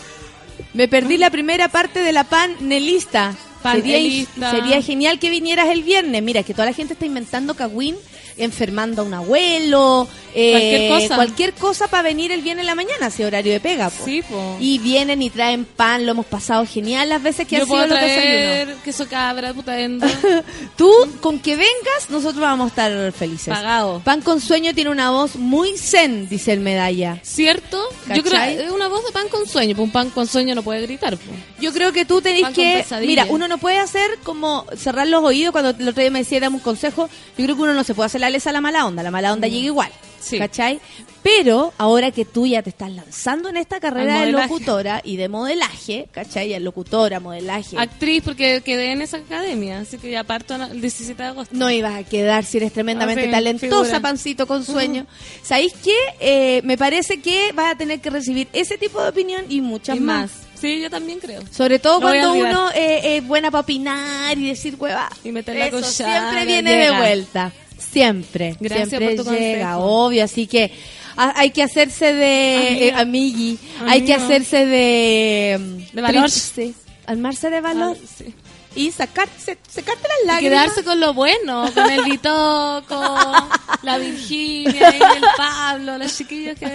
Me perdí la primera parte de la panelista. Sería, Panelista. sería genial que vinieras el viernes. Mira, que toda la gente está inventando cagüín, enfermando a un abuelo, eh, Cualquier cosa. cualquier cosa para venir el viernes en la mañana, ese horario de pega. po. Sí, po. Y vienen y traen pan, lo hemos pasado genial las veces que Yo ha sido puedo los traer queso cabra, putaendo. (laughs) Tú, con que vengas, nosotros vamos a estar felices. Pagado. Pan con sueño tiene una voz muy zen, dice el medalla. ¿Cierto? Yo creo que es una voz de pan con sueño. Pues un pan con sueño no puede gritar. Yo creo que tú tenés Pan que... Mira, uno no puede hacer como cerrar los oídos cuando el otro día me decía, dame un consejo. Yo creo que uno no se puede hacer la lesa a la mala onda. La mala onda llega igual. Mm. Sí. ¿Cachai? Pero ahora que tú ya te estás lanzando en esta carrera de locutora y de modelaje, ¿cachai? Locutora, modelaje. Actriz, porque quedé en esa academia. Así que ya parto el 17 de agosto. No ibas a quedar si eres tremendamente Ah, sí, talentosa, figura. pancito con sueño. ¿Sabéis qué? Eh, me parece que vas a tener que recibir ese tipo de opinión y muchas Y más. más. Sí, yo también creo. Sobre todo cuando uno eh, es buena para opinar y decir hueva. Y meter la Eso siempre viene llega. de vuelta. Siempre. Gracias siempre por tu llega, consejo. obvio. Así que a- hay que hacerse de eh, amigui. Hay que hacerse de... De valor. Sí. Armarse de valor. Ah, sí. Y sacarse, secarte las Y lágrimas. quedarse con lo bueno, con el Bitoco, (laughs) la Virginia, y el Pablo, los chiquillos que,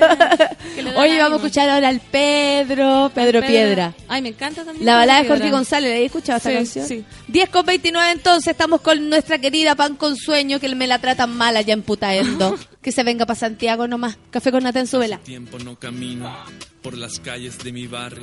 que le Oye, vamos a escuchar ahora al Pedro, Pedro, Piedra. Ay, me encanta también. La Pedro balada de Jorge Piedra. González, ¿le he escuchado esta Sí, canción? sí. 10 con 29 entonces, estamos con nuestra querida Pan con Sueño, que me la tratan mal allá en Putaendo. (laughs) que se venga para Santiago nomás. Café con nata en su vela. tiempo no camino por las calles de mi barrio.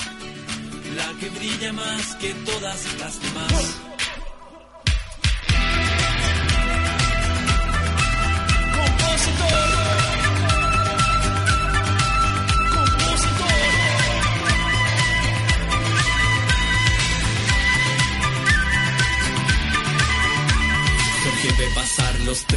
la que brilla más que todas las demás.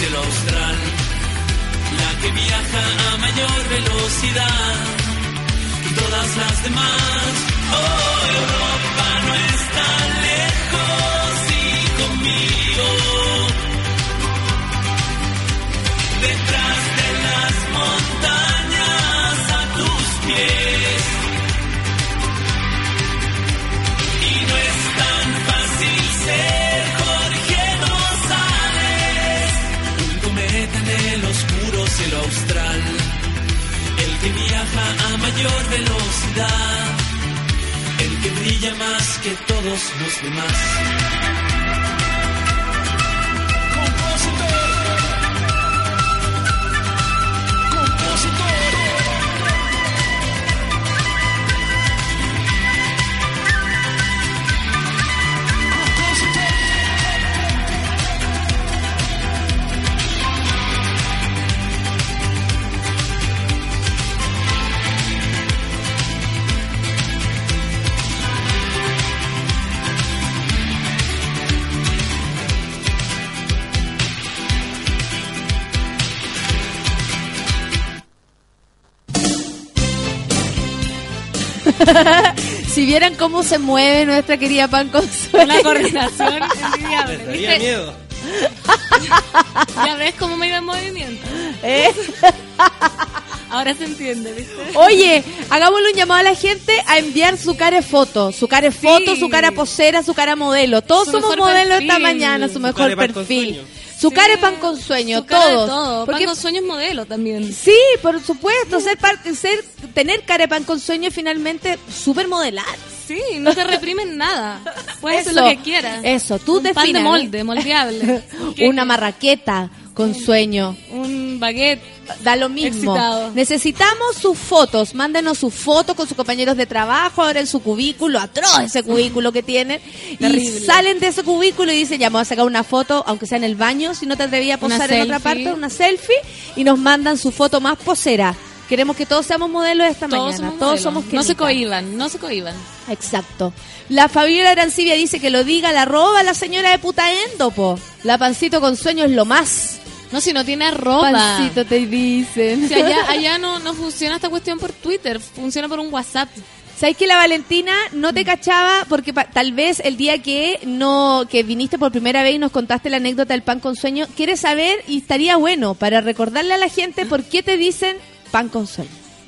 Cielo austral. La que viaja a mayor velocidad todas las demás. Oh, Europa no está mayor velocidad, el que brilla más que todos los demás. (laughs) si vieran cómo se mueve nuestra querida Pan con Sueño. Una coordinación envidiable. Me daría ¿viste? miedo. (laughs) Ya ves cómo me iba en movimiento. ¿Eh? (laughs) Ahora se entiende, ¿viste? Oye, hagámosle un llamado a la gente a enviar su cara de foto, su cara de foto, su cara posera, su cara modelo. Todos Su somos modelos esta perfil. mañana, su Su mejor perfil. sueño. Su Sí. cara de pan con sueño, Su todos. todo. Porque Pan con sueños modelo también. sí, por supuesto, ser parte, ser tener cara de pan con sueño es finalmente súper modelar. Sí, no te reprimen nada. Puedes hacer lo que quieras. Eso, tú Un pan de molde, moldeable. (laughs) Una marraqueta con sueño. Un baguette. Da lo mismo. Excitado. Necesitamos sus fotos. Mándenos sus fotos con sus compañeros de trabajo, ahora en su cubículo, atroz ese cubículo que tienen. Y salen de ese cubículo y dicen, ya vamos a sacar una foto, aunque sea en el baño, si no te atrevías a posar en otra parte, una selfie, y nos mandan su foto más posera. Queremos que todos seamos modelos esta Todos mañana. somos todos modelos. somos No se cohiban, no se cohiban. Exacto. La Fabiola Arancibia dice que lo diga la roba la señora de Putaendo, po. La pancito con sueño es lo más. No, si no tiene arroba. Pancito te dicen. Si allá, (laughs) allá no, no funciona esta cuestión por Twitter, funciona por un WhatsApp. ¿Sabes que la Valentina no te cachaba porque pa- tal vez el día que no que viniste por primera vez y nos contaste la anécdota del pan con sueño, quiere saber y estaría bueno para recordarle a la gente (gasps) por qué te dicen pan con.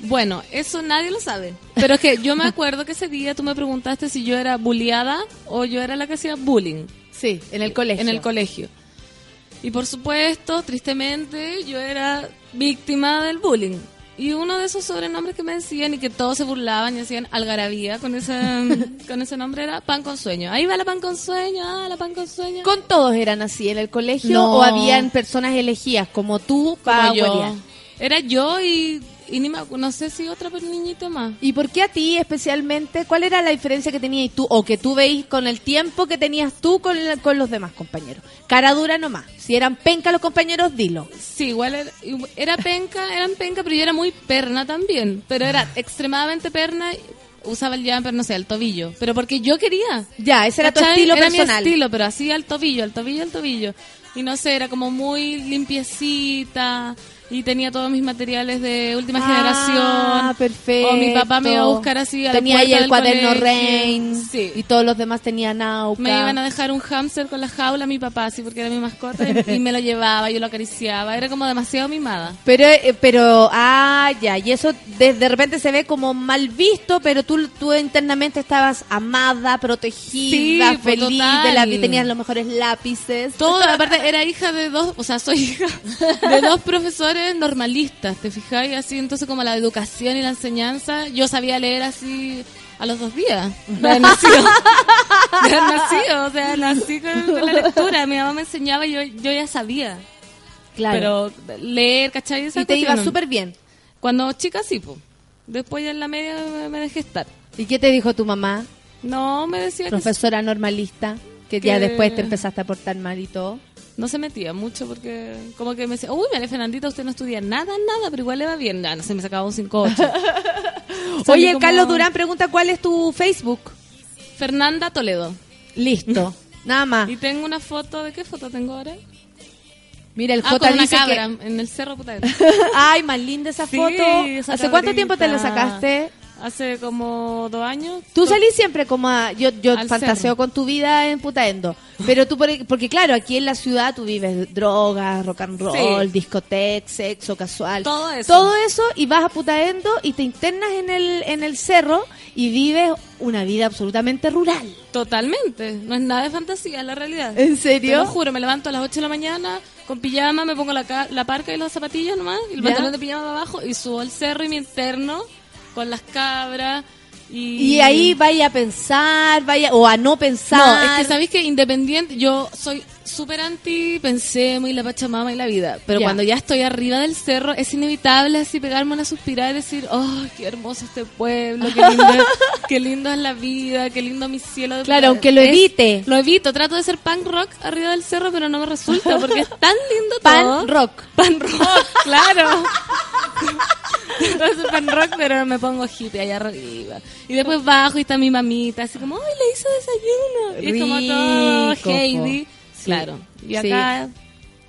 Bueno, eso nadie lo sabe. Pero es que yo me acuerdo que ese día tú me preguntaste si yo era bulliada o yo era la que hacía bullying. Sí, en el colegio. En el colegio. Y por supuesto, tristemente, yo era víctima del bullying. Y uno de esos sobrenombres que me decían y que todos se burlaban y hacían algarabía con ese, (laughs) con ese nombre era pan con sueño. Ahí va la pan con sueño, ah, la pan con sueño. ¿Con todos eran así en el colegio No. o habían personas elegidas como tú para? Era yo y, y ni me no sé si otra niñita más. ¿Y por qué a ti especialmente? ¿Cuál era la diferencia que tenías tú o que tú veis con el tiempo que tenías tú con, con los demás compañeros? Cara dura nomás. Si eran penca los compañeros, dilo. Sí, igual era, era penca, eran penca, pero yo era muy perna también. Pero era extremadamente perna. y Usaba el jumper, no sé, al tobillo. Pero porque yo quería. Ya, ese era tu ¿Cachai? estilo era personal. mi estilo, pero así al tobillo, al tobillo, al tobillo. Y no sé, era como muy limpiecita. Y tenía todos mis materiales de última Ah, generación. perfecto. O mi papá me iba a buscar así a la Tenía ahí puerta el cuaderno. Rain Sí. y todos los demás tenían Nauca. Me iban a dejar un hámster con la jaula mi papá, así porque era mi mascota, y, y me lo llevaba, yo lo acariciaba. Era como demasiado mimada. Pero, eh, pero, ah, ya, y eso de, de repente se ve como mal visto, pero tú, tú internamente estabas amada, protegida, Sí, pues, feliz, total. de la, tenías los mejores lápices. Todo, aparte, (laughs) era hija de dos, o sea, soy hija de dos profesores normalistas, ¿te fijáis? Así, entonces como la educación y la enseñanza, yo sabía leer así a los dos días. De haber nacido. De haber nacido, o sea, nací con, con la lectura. Mi mamá me enseñaba y yo, yo ya sabía. Claro. Pero leer, ¿cachai? Esa y te iba súper bien. Cuando chica sí, pues. Después ya en la media me, dejé estar. ¿Y qué te dijo tu mamá, No, me decía que profesora normalista, que ya Que- después te empezaste a portar mal y todo? No se metía mucho porque como que me decía, uy, María Fernandita, usted no estudia nada, nada, pero igual le va bien. Ya, no sé, me sacaba un 5-8. (laughs) Oye, como- Carlos Durán pregunta cuál es tu Facebook. Fernanda Toledo. Listo, (laughs) nada más. Y tengo una foto, ¿de qué foto tengo ahora? Mira, el ah, J con una dice cabra que... en el cerro puta. (laughs) Ay, más linda esa Sí, foto. esa ¿Hace cuánto tiempo te la sacaste? Hace como dos años. Tú salís siempre como a... Yo, yo fantaseo cerro. con tu vida en Putaendo. Pero tú, por- porque claro, aquí en la ciudad tú vives drogas, rock and roll, Sí. discoteca, sexo casual. Todo eso. Todo eso y vas a Putaendo y te internas en el, en el cerro y vives una vida absolutamente rural. Totalmente. No es nada de fantasía, es la realidad. ¿En serio? Te lo juro, me levanto a las 8 de la mañana con pijama, me pongo la, la parca y las zapatillas nomás, y el ¿Ya? pantalón de pijama abajo y subo al cerro y me interno con las cabras. Y, Y ahí vaya a pensar, vaya o a no pensar. No, es que sabéis que independiente, yo soy súper anti pensemos y la pachamama y la vida, pero cuando ya estoy arriba del cerro es inevitable así pegarme una suspirada y decir, oh, qué hermoso este pueblo, qué lindo, (laughs) qué lindo es la vida, qué lindo mi cielo. de Claro, aunque lo Es- evite. Lo evito, trato de ser punk rock arriba del cerro, pero no me resulta porque es tan lindo Pan todo. rock. Pan rock, (laughs) claro. Ser pan rock, pero me pongo hippie allá arriba. Y después bajo y está mi mamita, así como, ay, le hizo desayuno. Y es como todo Rico, Heidi. Sí. Claro. Y Sí. acá,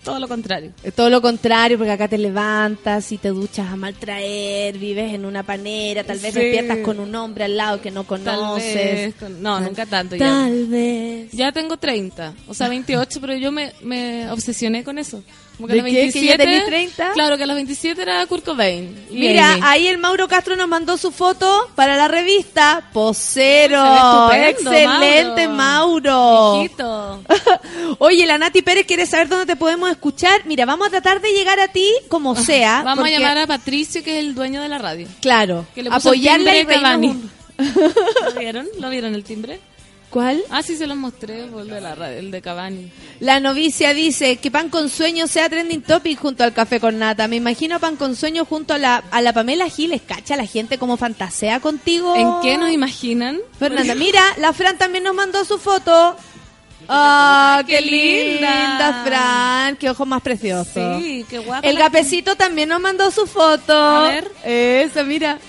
todo lo contrario. Todo lo contrario, porque acá te levantas y te duchas a maltraer, vives en una panera, tal vez Sí. despiertas con un hombre al lado que no Tal conoces. vez. No, nunca tanto ya. Tal vez. Ya tengo 30, o sea, 28, pero yo me, me obsesioné con eso. Como ¿De a los qué? ¿Que ya tenés 30? Claro, que a los 27 era Kurt Cobain. Mira, ahí el Mauro Castro nos mandó su foto para la revista Posero. Excelente, Mauro. Hijito. (laughs) Oye, la Nati Pérez quiere saber dónde te podemos escuchar. Mira, vamos a tratar de llegar a ti como sea. Vamos porque- a llamar a Patricio, que es el dueño de la radio. Claro, Que le puso el apoyarla timbre y (laughs) ¿Lo vieron? ¿Lo vieron el timbre? ¿Cuál? Ah, sí, se los mostré, por el de la el de Cavani. La novicia dice que pan con sueño sea trending topic junto al café con nata. Me imagino pan con sueño junto a la, a la Pamela Giles. Cacha la gente como fantasea contigo. ¿En qué nos imaginan? Fernanda, mira, la Fran también nos mandó su foto. ¡Ah, qué, ¡Qué linda! linda! Fran! ¡Qué ojos más preciosos! Sí, qué guapa. El gapecito también nos mandó su foto. A ver. Eso, mira.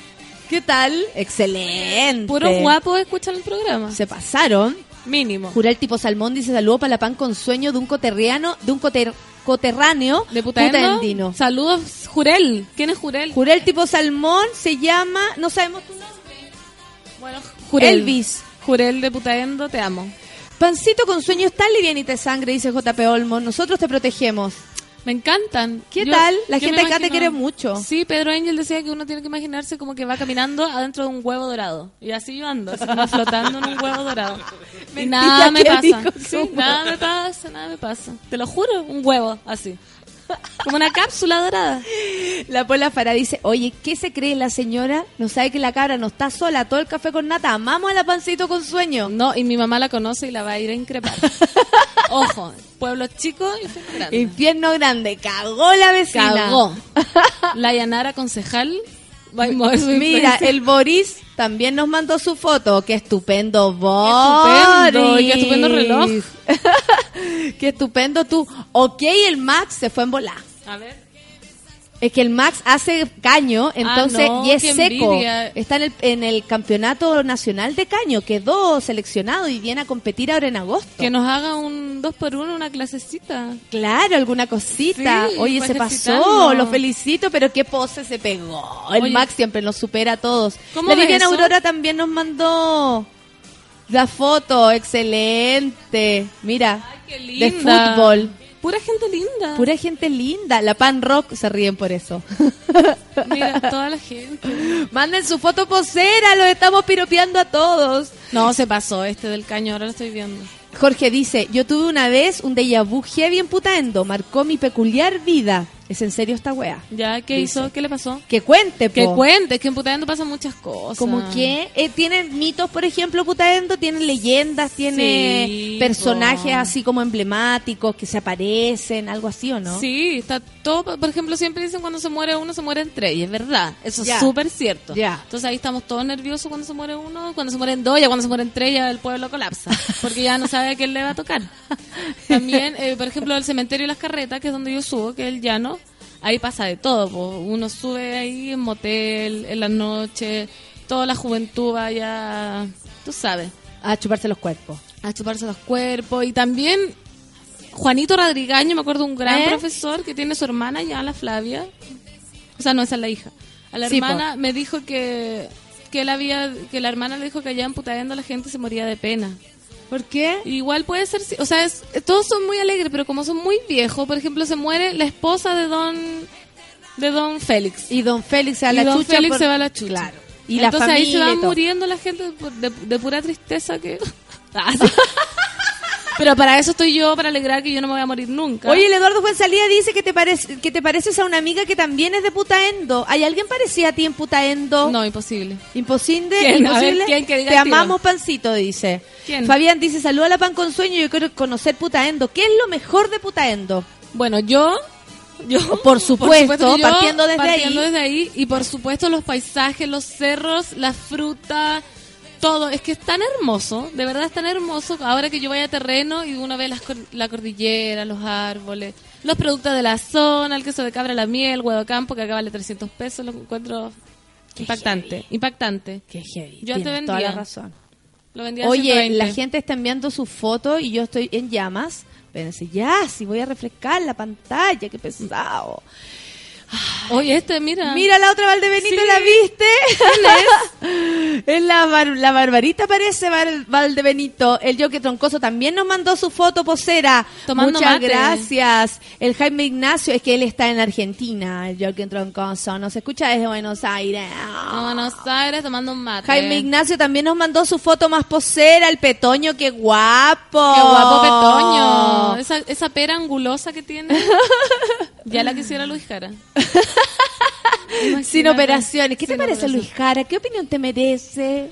¿Qué tal? Excelente. Puro guapo escuchan el programa. Se pasaron. Mínimo. Jurel tipo salmón dice saludo para la pan con sueño de un coterriano, de un coter, coterráneo ¿De putaendino. Saludos, Jurel. ¿Quién es Jurel? Jurel tipo salmón se llama, no sabemos tu nombre. Bueno, Jurel. Elvis. Jurel de Putaendo, te amo. Pancito con sueño está livianita de sangre, dice JP Olmo. Nosotros te protegemos. Me encantan. ¿Qué Yo- tal? La gente acá te quiere mucho. Sí, Pedro Angel decía que uno tiene que imaginarse como que va caminando adentro de un huevo dorado. Y así yo ando, así como flotando en un huevo dorado. Y nada me ¿qué pasa. Sí, nada me pasa, nada me pasa. Te lo juro, un huevo así. Como una cápsula dorada. La Pola Farah dice, oye, ¿qué se cree la señora? No sabe que la cabra no está sola, todo el café con nata. Amamos a la pancito con sueño. No, y mi mamá la conoce y la va a ir a increpar. (laughs) Ojo, pueblo chico infierno grande. Infierno grande, cagó la vecina. Cagó. (laughs) La Yanara concejal Mira, el Boris también nos mandó su foto. Qué estupendo, Boris. estupendo, y qué estupendo reloj. (laughs) qué estupendo tú. Ok, el Max se fue en volar. A ver. Es que el Max hace caño, entonces, Ah, no, y es qué seco. envidia. Está en el, en el campeonato nacional de caño, quedó seleccionado y viene a competir ahora en agosto. Que nos haga un dos por uno, una clasecita. Claro, alguna cosita. Sí, Oye, se pasó, lo felicito, pero qué pose se pegó. El Oye. Max siempre nos supera a todos. ¿Cómo La Viviana? Aurora también nos mandó la foto, excelente. Mira, Qué de linda. fútbol. Pura gente linda. Pura gente linda. La Pan Rock se ríen por eso. (laughs) Mira, toda la gente. Manden su foto posera, los estamos piropeando a todos. No, se pasó este del caño, ahora lo estoy viendo. Jorge dice, yo tuve una vez un déjà vu heavy en marcó mi peculiar vida. ¿Es en serio esta wea? ¿Ya qué Dice. hizo? ¿Qué le pasó? Que cuente, Que cuente, es que en Putaendo pasan muchas cosas. Como que eh, tienen mitos, por ejemplo, Putaendo, tienen leyendas, tiene Sí, personajes po. así como emblemáticos que se aparecen, algo así, ¿o no? Sí, está todo, por ejemplo, siempre dicen cuando se muere uno, se muere entre y es verdad, eso es súper cierto. Ya. Entonces ahí estamos todos nerviosos cuando se muere uno, cuando se mueren dos, ya cuando se mueren tres ya el pueblo colapsa, porque ya no sabe a quién le va a tocar. (laughs) También, eh, por ejemplo, el cementerio y las carretas, que es donde yo subo, que es el llano, ahí pasa de todo, po. uno sube ahí en motel, en la noche, toda la juventud vaya, tú sabes, A chuparse los cuerpos. a chuparse los cuerpos y también Juanito Radrigaño, me acuerdo un gran ¿Eh? profesor que tiene su hermana ya, la Flavia. O sea, no, esa es la hija. A la Sí, hermana me dijo que que él había que la hermana le dijo que allá en Putaendo la gente se moría de pena. ¿Por qué? Igual puede ser, o sea, es- todos son muy alegres, pero como son muy viejos, por ejemplo, se muere la esposa de don de don Félix. Y don Félix se va a Y la don chucha. Félix por- se va a la chucha. Claro. Y Entonces la ahí se va y muriendo la gente de, de- de pura tristeza que... (laughs) Pero para eso estoy yo, para alegrar que yo no me voy a morir nunca. Oye, el Eduardo Fuenzalía dice que te, parece, que te pareces a una amiga que también es de Putaendo. ¿Hay alguien parecido a ti en Putaendo? No, imposible. Imposible. ¿Quién? A ver, imposible. ¿quién que diga Te amamos, Pancito, dice. ¿Quién? Fabián dice, saluda a la pan con sueño, yo quiero conocer Putaendo. ¿Qué es lo mejor de Putaendo? Bueno, yo... Yo, Por supuesto, yo, partiendo desde partiendo ahí. desde ahí. Y por supuesto los paisajes, los cerros, la fruta, todo. Es que es tan hermoso, de verdad es tan hermoso. Ahora que yo vaya a terreno y uno ve las la cordillera, los árboles, los productos de la zona, el queso de cabra, la miel, huevo de campo, que acá vale 300 pesos, lo encuentro impactante, impactante. Qué heavy. Yo te vendía. toda la razón. Lo vendía Oye, 120. la gente está enviando sus fotos y yo estoy en llamas. Espérense, ya, si voy a refrescar la pantalla, qué pesado. Oye, este, mira. Mira la otra Valdebenito, Sí. ¿la viste? (laughs) es? la, Bar- la Barbarita parece Val- Valdebenito. El Yoque Troncoso también nos mandó su foto posera. Tomando Muchas mate. gracias. El Jaime Ignacio, es que él está en Argentina, el Yoque Troncoso. Nos escucha desde Buenos Aires. Buenos Aires tomando un mate. Jaime Ignacio también nos mandó su foto más posera, el Petoño, qué guapo. Qué guapo Petoño. Esa, esa pera angulosa que tiene. (laughs) ya la quisiera Luis Jara. (laughs) Sin operaciones. ¿Qué te parece. Luis Jara? ¿Qué opinión te merece?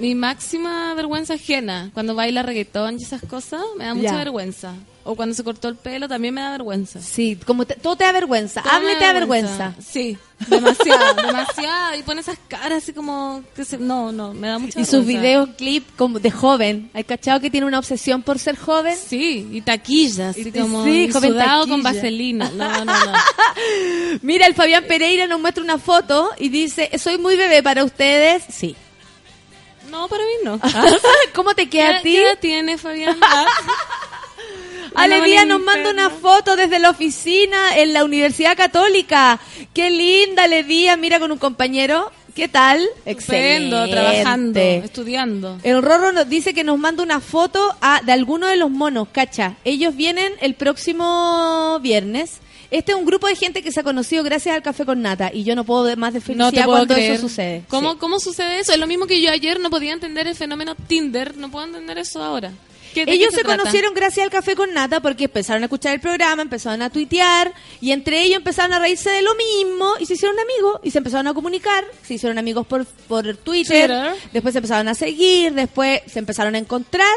Mi máxima vergüenza ajena. Cuando baila reggaetón y esas cosas, me da mucha Ya. vergüenza. O cuando se cortó el pelo, también me da vergüenza. Sí, como te- todo te da vergüenza. Todo Hable te da vergüenza. Sí, demasiado, (laughs) demasiado. Y pone esas caras así como... Que se, no, no, me da mucha Y sus vergüenza. videos clip como de joven. ¿Hay cachado que tiene una obsesión por ser joven? Sí, y taquillas, así Y- como sí, joven sudado con vaselina. No, no, no. (laughs) Mira, el Fabián Pereira nos muestra una foto y dice, soy muy bebé para ustedes. Sí. No, para mí no. (laughs) ¿Cómo te queda a ¿Qué, ti? qué edad tiene Fabián? Ale No, Díaz no nos manda una foto desde la oficina en la Universidad Católica. Qué linda, Ale Díaz, mira con un compañero. ¿Qué tal? Estupendo, trabajando, estudiando. El Rorro nos dice que nos manda una foto a- de alguno de los monos, cacha. Ellos vienen el próximo viernes. Este es un grupo de gente que se ha conocido gracias al café con nata y yo no puedo más de No felicidad te puedo cuando creer. eso sucede. ¿Cómo, Sí. ¿Cómo sucede eso? Es lo mismo que yo ayer no podía entender el fenómeno Tinder. No puedo entender eso ahora. ¿Qué- de Ellos se, conocieron gracias al café con nata porque empezaron a escuchar el programa, empezaron a tuitear y entre ellos empezaron a reírse de lo mismo y se hicieron amigos y se empezaron a comunicar, se hicieron amigos por, por Twitter, Twitter. después se empezaron a seguir, después se empezaron a encontrar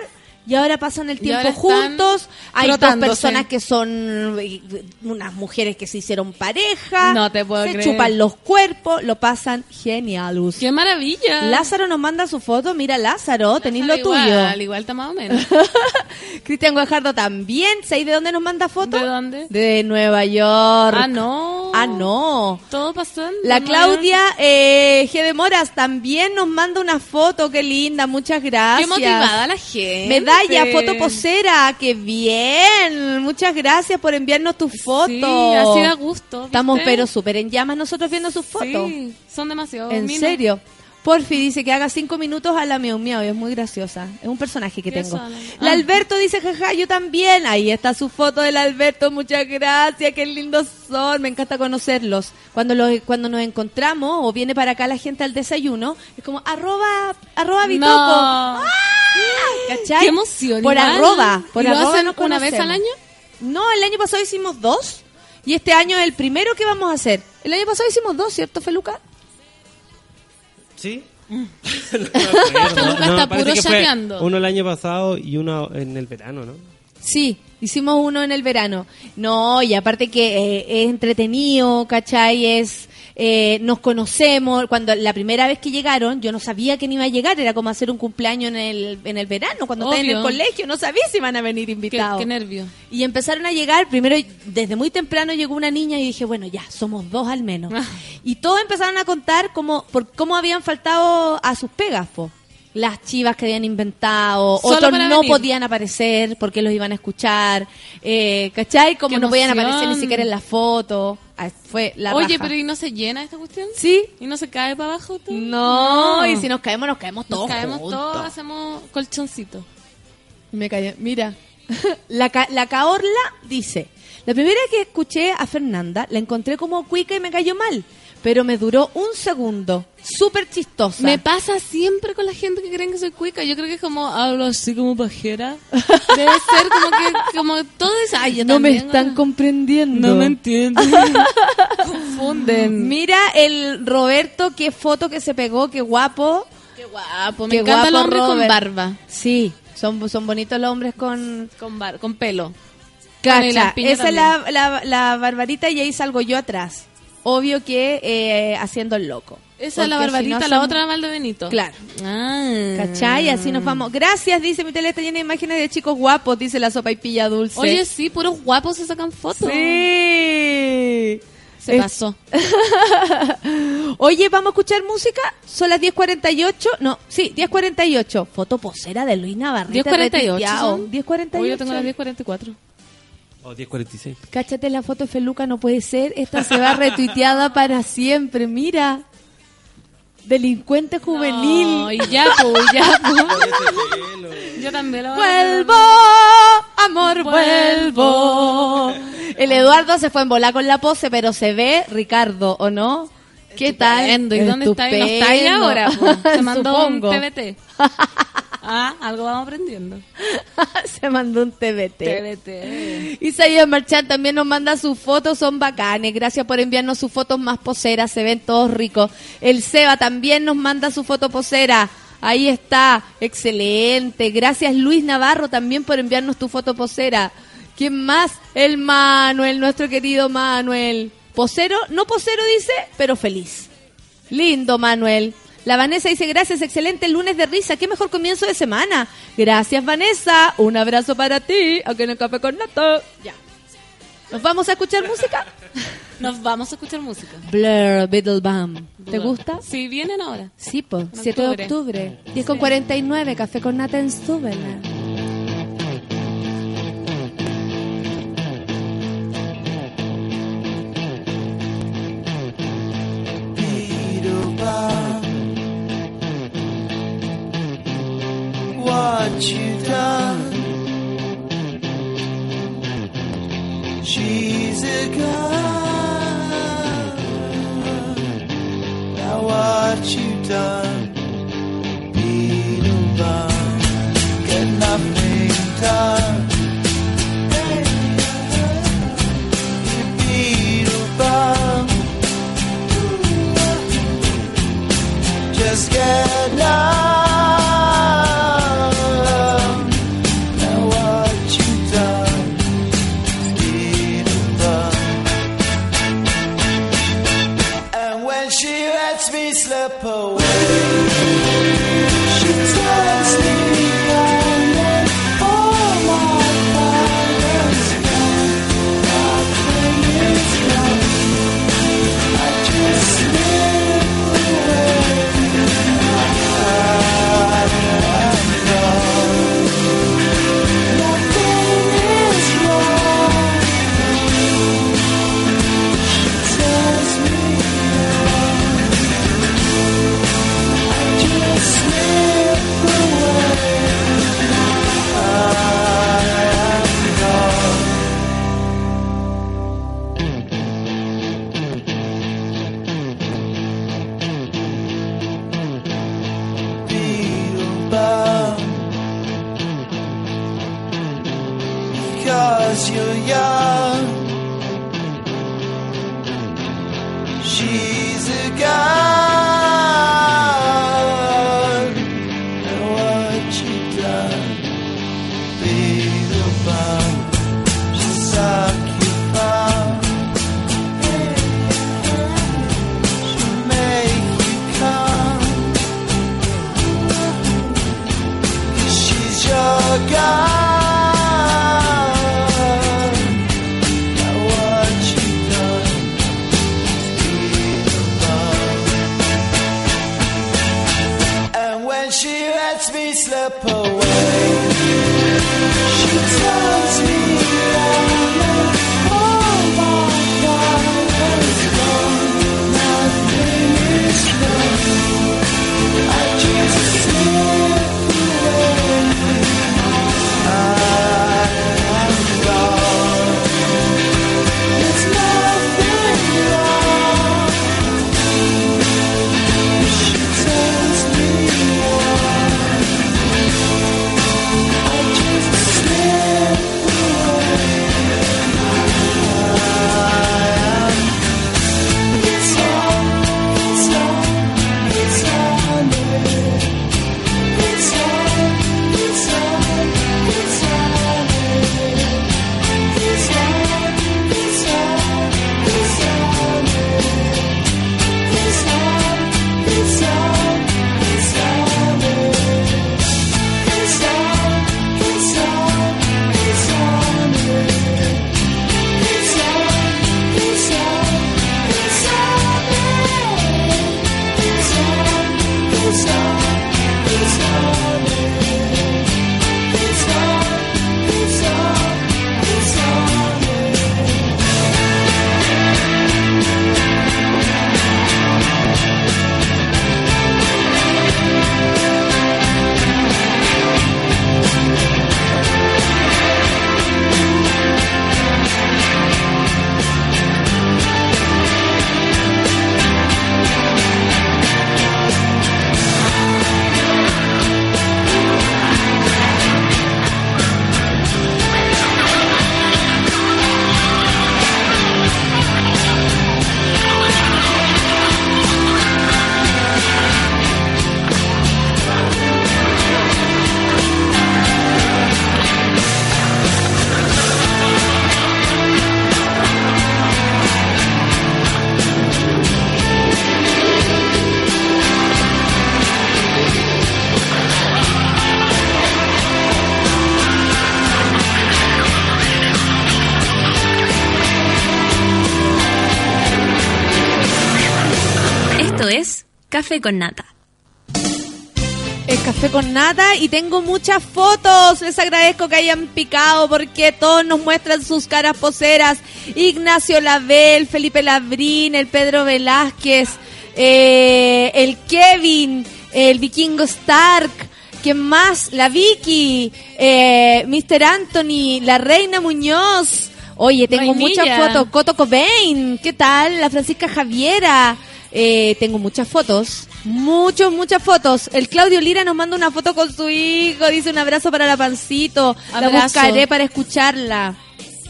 y ahora pasan el tiempo juntos. Hay dos personas que son eh, unas mujeres que se hicieron pareja, No te puedo se creer. chupan los cuerpos, lo pasan genialus. ¡Qué maravilla! Lázaro nos manda su foto, mira Lázaro, tenéis lo igual, tuyo. Al igual está más o menos. (laughs) Cristian Guajardo también. ¿Sabéis de dónde nos manda fotos? ¿De dónde? De Nueva York. Ah, no. Ah, no. Todo pasando. La. Claudia eh, G. de Moras también nos manda una foto. Qué linda, muchas gracias. Qué motivada la gente. Medalla, foto posera. Qué bien. Muchas gracias por enviarnos tus fotos. Sí, así da gusto. Estamos ¿viste? pero súper en llamas nosotros viendo sus fotos. Sí, son demasiado. ¿En serio? Porfi dice que haga cinco minutos a la miau miau y es muy graciosa. Es un personaje que ¿Qué tengo. La Ah. Alberto dice, jaja, yo también. Ahí está su foto del Alberto. Muchas gracias, qué lindos son. Me encanta conocerlos. Cuando los, cuando nos encontramos o viene para acá la gente al desayuno, es como arroba, arroba bitoco. No. ¡Ah! ¿Cachai? Qué emoción. Por igual. arroba. Por ¿Y lo arroba hacen nos una vez al año? No, el año pasado hicimos dos. Y este año es el primero que vamos a hacer. El año pasado hicimos dos, ¿cierto, Feluca? ¿Sí? (laughs) Está parece puro que fue. Uno el año pasado y uno en el verano, ¿no? Sí, hicimos uno en el verano. No, y aparte que eh, es entretenido, ¿cachai? Es, eh, nos conocemos. Cuando la primera vez que llegaron, yo no sabía que iba a llegar. Era como hacer un cumpleaños en el, en el verano, cuando estás en el Obvio. colegio. No sabía si iban a venir Qué, invitados. qué nervio. Y empezaron a llegar, primero desde muy temprano llegó una niña y dije, bueno, ya, somos dos al menos. Ah. Y todos empezaron a contar cómo, por cómo habían faltado a sus pegas, po. Las chivas que habían inventado, Solo otros no venir. podían aparecer porque los iban a escuchar, eh, ¿cachai? Como Qué no podían aparecer ni siquiera en la foto. Ah, Fue la Oye, raja. pero ¿y no se llena esta cuestión? Sí. ¿Y no se cae para abajo todo? No, y si nos caemos, nos caemos Nos todos caemos juntos. todos, hacemos colchoncito. Me callé. Mira, (laughs) la, ca- la Caorla dice, la primera que escuché a Fernanda, la encontré como cuica y me cayó mal, pero me duró un segundo. Súper chistosa. Me pasa siempre con la gente que creen que soy cuica. Yo creo que es como hablo así como pajera. (laughs) Debe ser como que como todo es ay, yo no me también, están ah. comprendiendo. No me entienden. (laughs) Confunden. Mira el Roberto, qué foto que se pegó, qué guapo. Qué guapo. Me Qué encanta el guapo, hombre con barba. Sí, son, son bonitos los hombres con... Con, bar con pelo. Cacha, esa es la, la, la barbarita y ahí salgo yo atrás. Obvio que eh, haciendo el loco. Esa es la si barbarita, no la son- otra Valde Benito. Claro. Ah. ¿Cachai? Así nos vamos. Gracias, dice mi tele está llena de imágenes de chicos guapos, dice la sopa y pilla dulce. Oye, sí, puros guapos se sacan fotos. sí. Se Es- pasó. (laughs) Oye, ¿vamos a escuchar música? Son las 10.48. No, sí, 10.48. Foto posera de Luis Navarrete. 10.48 retuiteado. son. 10.48. Hoy yo tengo las 10.44. O 10.46. Cáchate la foto de Feluca, no puede ser. Esta se va (laughs) retuiteada para siempre. Mira. Delincuente juvenil. No, y ya, pues, ya, pues. (laughs) Yo también lo voy a Vuelvo, amor, vuelvo. El Eduardo se fue en volar con la pose, pero se ve Ricardo, ¿o no? ¿Qué tal? Estupendo. ¿Y dónde está? ¿Y no está ahí ahora? pues? Se (laughs) mandó un. TBT. (laughs) Ah, algo vamos aprendiendo. (laughs) se mandó un TBT. TBT. Isaías Marchán también nos manda sus fotos, son bacanes. Gracias por enviarnos sus fotos más poseras, se ven todos ricos. El Seba también nos manda su foto posera. Ahí está, excelente. Gracias Luis Navarro también por enviarnos tu foto posera. ¿Quién más? El Manuel, nuestro querido Manuel. Posero, no posero dice, pero feliz. Lindo Manuel. La Vanessa dice, gracias, excelente lunes de risa, qué mejor comienzo de semana. Gracias Vanessa, un abrazo para ti, en el café con Nato. Ya. ¿Nos vamos a escuchar música? (laughs) Nos vamos a escuchar música. Blur, Beetlebum. ¿Te gusta? Sí, vienen ahora. Sí, po. En 7 de octubre. octubre. 10 con 49, café con nata en Súbela. What you done. She's a girl. Now what you done? Beetlebum, get nothing done. Just get Café con Nata. Es café con nata y tengo muchas fotos. Les agradezco que hayan picado porque todos nos muestran sus caras poseras. Ignacio Label, Felipe Labrín, el Pedro Velázquez, eh, el Kevin, el Vikingo Stark. ¿Quién más? La Vicky, eh, Mr. Anthony, la Reina Muñoz. Oye, tengo Vainilla. muchas fotos. Coto Cobain, ¿qué tal? La Francisca Javiera. Eh, tengo muchas fotos. Muchos, muchas fotos. El Claudio Lira nos manda una foto con su hijo. Dice un abrazo para la pancito. La Abrazo. buscaré para escucharla.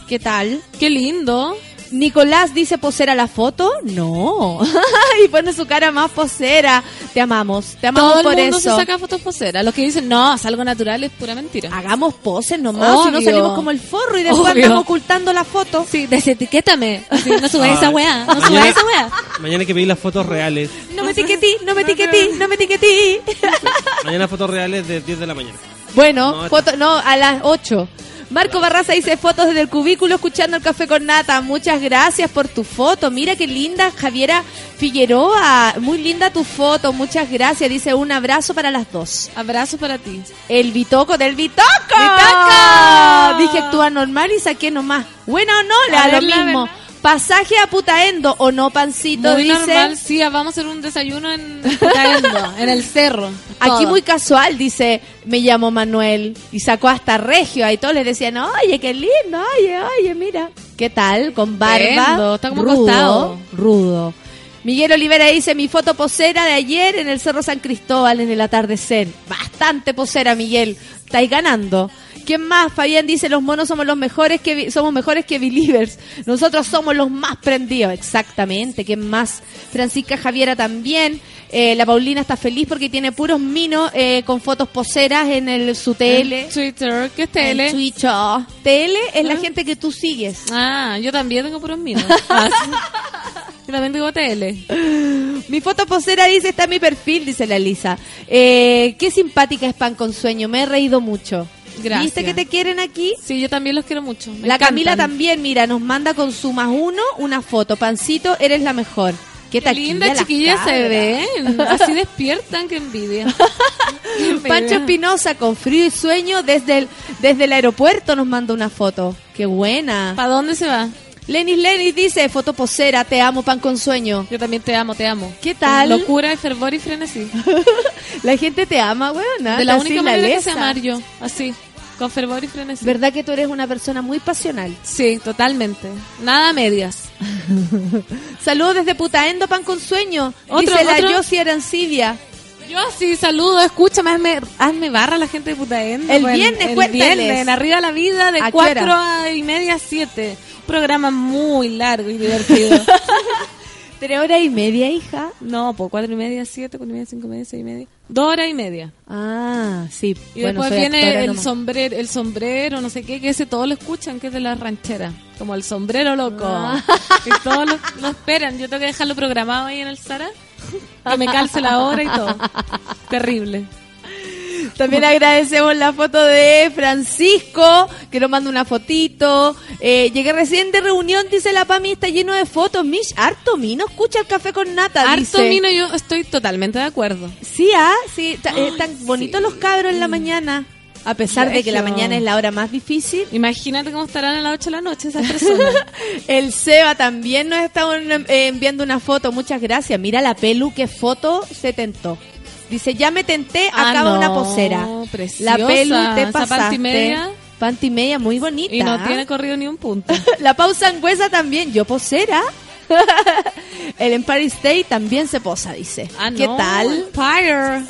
¿Qué tal? Qué lindo. Nicolás dice posera la foto. No. (laughs) y pone su cara más posera. Te amamos. Te amamos Todo el por mundo eso. se saca fotos poseras. Los que dicen, no, es algo natural, es pura mentira. Hagamos poses nomás. Si no salimos como el forro y después Obvio. andamos ocultando la foto. Sí, desetiquétame. Así, no subas Ah, esa weá. No subas mañana- esa weá. Mañana hay que pedir las fotos reales. No me etiquetí, no me etiquetí, no me etiquetí. Mañana fotos reales de 10 de la mañana. Bueno, No, foto, no, a las 8. Marco Barraza dice fotos desde el cubículo escuchando el café con nata. Muchas gracias por tu foto. Mira qué linda, Javiera Figueroa. Muy linda tu foto. Muchas gracias. Dice un abrazo para las dos. Abrazo para ti. El bitoco del bitoco. ¡Bitoco! Dije actúa normal y saqué nomás. Bueno o no, le da lo mismo. verdad. Pasaje a Putaendo o no, pancito, Muy dice. normal, sí, vamos a hacer un desayuno en (laughs) Putaendo, en el cerro. Aquí muy casual, dice, me llamo Manuel. Y sacó hasta Regio. Ahí todos le decían, oye, qué lindo, oye, oye, mira. ¿Qué tal? Con barba. Está como rudo, rudo. Miguel Olivera dice, mi foto posera de ayer en el Cerro San Cristóbal en el atardecer. Bastante posera, Miguel. Estáis ganando. ¿Quién más? Fabián dice, los monos somos los mejores que somos mejores que believers. Nosotros somos los más prendidos. Exactamente. ¿Quién más? Francisca Javiera también. Eh, la Paulina está feliz porque tiene puros minos eh, con fotos poseras en el, su TL. En Twitter, ¿qué es En TL? Twitter. TL es la gente que tú sigues. Ah, yo también tengo puros minos. (laughs) Ah. Yo también tengo TL. Mi foto posera dice, está en mi perfil, dice la Elisa. Eh, qué simpática es Pan con Sueño, me he reído mucho. Gracias. ¿Viste que te quieren aquí? Sí, yo también los quiero mucho. me la encantan. Camila también, mira, nos manda con su más uno una foto. Pancito, eres la mejor. Qué, Qué linda las chiquillas se ven. (laughs) Así despiertan, qué envidia. Envidia. Pancho Espinosa con frío y sueño desde el, desde el aeropuerto nos manda una foto. Qué buena. ¿Para dónde se va? Lenis Lenis dice, foto posera, te amo, pan con sueño. Yo también te amo, te amo. ¿Qué tal? Locura fervor y frenesí. (laughs) La gente te ama, weona. De la Así, única manera que sé amar yo. Así. Con fervor y frenesí. ¿Verdad que tú eres una persona muy pasional? Sí, totalmente. Nada a medias. (laughs) Saludos desde Putaendo, pan con sueño. Otro, dice la otro. Yossi Arancibia. Yo sí, saludo, escúchame, hazme, hazme barra la gente de Putaendo. El pues, viernes, el cuéntales. viernes, en Arriba la Vida, de ¿A qué 4 hora? a y media a 7. Un programa muy largo y divertido. (laughs) Tres horas y media, hija. no, pues 4 y media, 7, 4 y media, 5 y media, 6 y media. 2 horas y media. Ah, sí. Y Bueno, después viene el nomás. sombrero, el sombrero, no sé qué, que ese todos lo escuchan, que es de la ranchera. Como el sombrero loco. Ah. Y todos lo, lo esperan. Yo tengo que dejarlo programado ahí en el Sara. Que me calce la hora y todo. (laughs) Terrible. También agradecemos la foto de Francisco, que nos manda una fotito. Eh, llegué recién de reunión, dice la Pami, está lleno de fotos. Mish, harto mino, escucha el café con nata, Harto dice. mino, yo estoy totalmente de acuerdo. Sí, ah, sí, eh, tan bonitos los cabros en la mañana. A pesar de que la mañana es la hora más difícil. Imagínate cómo estarán a las 8 de la noche esas personas. (laughs) El Seba también nos está eh, enviando una foto. Muchas gracias. Mira la Pelu, qué foto se tentó. Dice, ya me tenté, Ah, acaba no, una posera. preciosa. La Pelu te pasaste. panty media. Panty media muy bonita. y no tiene corrido ni un punto. (laughs) La pausa angüesa también. Yo posera. (laughs) El Empire State también se posa, dice. Ah, ¿Qué no, tal? Empire.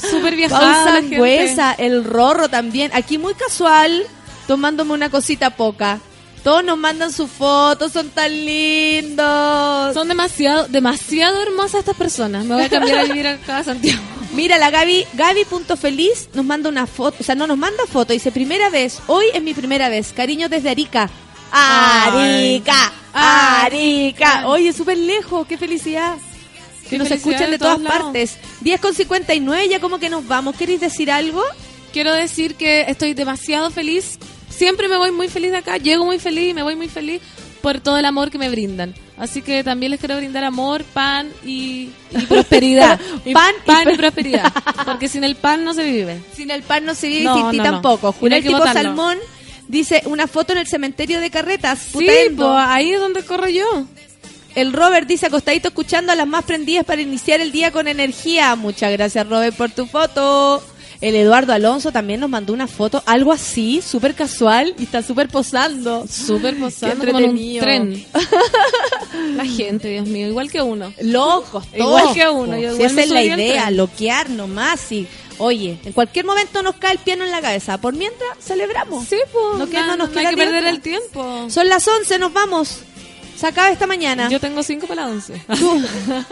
(laughs) Súper viajada Pausa angüesa, el rorro también. Aquí muy casual, tomándome una cosita poca. Todos nos mandan sus fotos, son tan lindos. Son demasiado, demasiado hermosas estas personas. Me voy a cambiar a vivir acá a (laughs) Santiago. Mira, la Gaby, Gaby.feliz nos manda una foto, o sea, no nos manda foto, dice primera vez, hoy es mi primera vez, cariño desde Arica. Arica, Arica. Oye, súper lejos, qué felicidad. Que Qué nos felicidad escuchan de todas lados. partes. 10 con 59, ya como que nos vamos. ¿Queréis decir algo? Quiero decir que estoy demasiado feliz. Siempre me voy muy feliz de acá. Llego muy feliz y me voy muy feliz. por todo el amor que me brindan. Así que también les quiero brindar amor, pan y, y (laughs) prosperidad. Y Pan y pan y, pro- prosperidad. Porque sin el pan no se vive. Sin el pan no se vive No, y sin ti no, tampoco. No Julián Tipo botarlo. Salmón dice una foto en el cementerio de Carretas. Sí, pues ahí es donde corro yo. El Robert dice acostadito escuchando a las más prendidas para iniciar el día con energía. Muchas gracias Robert por tu foto. El Eduardo Alonso también nos mandó una foto, algo así, súper casual, y está súper posando. Súper posando como un tren. (laughs) La gente, Dios mío, igual que uno. Locos, todos. Igual que uno. Yo igual si esa es la idea, loquear nomás y... Oye, en cualquier momento nos cae el piano en la cabeza. Por mientras, celebramos. Sí, pues. No, queda, que perder el tiempo. Son las 11, nos vamos. Se acaba esta mañana. Yo tengo 5 para las 11. (laughs)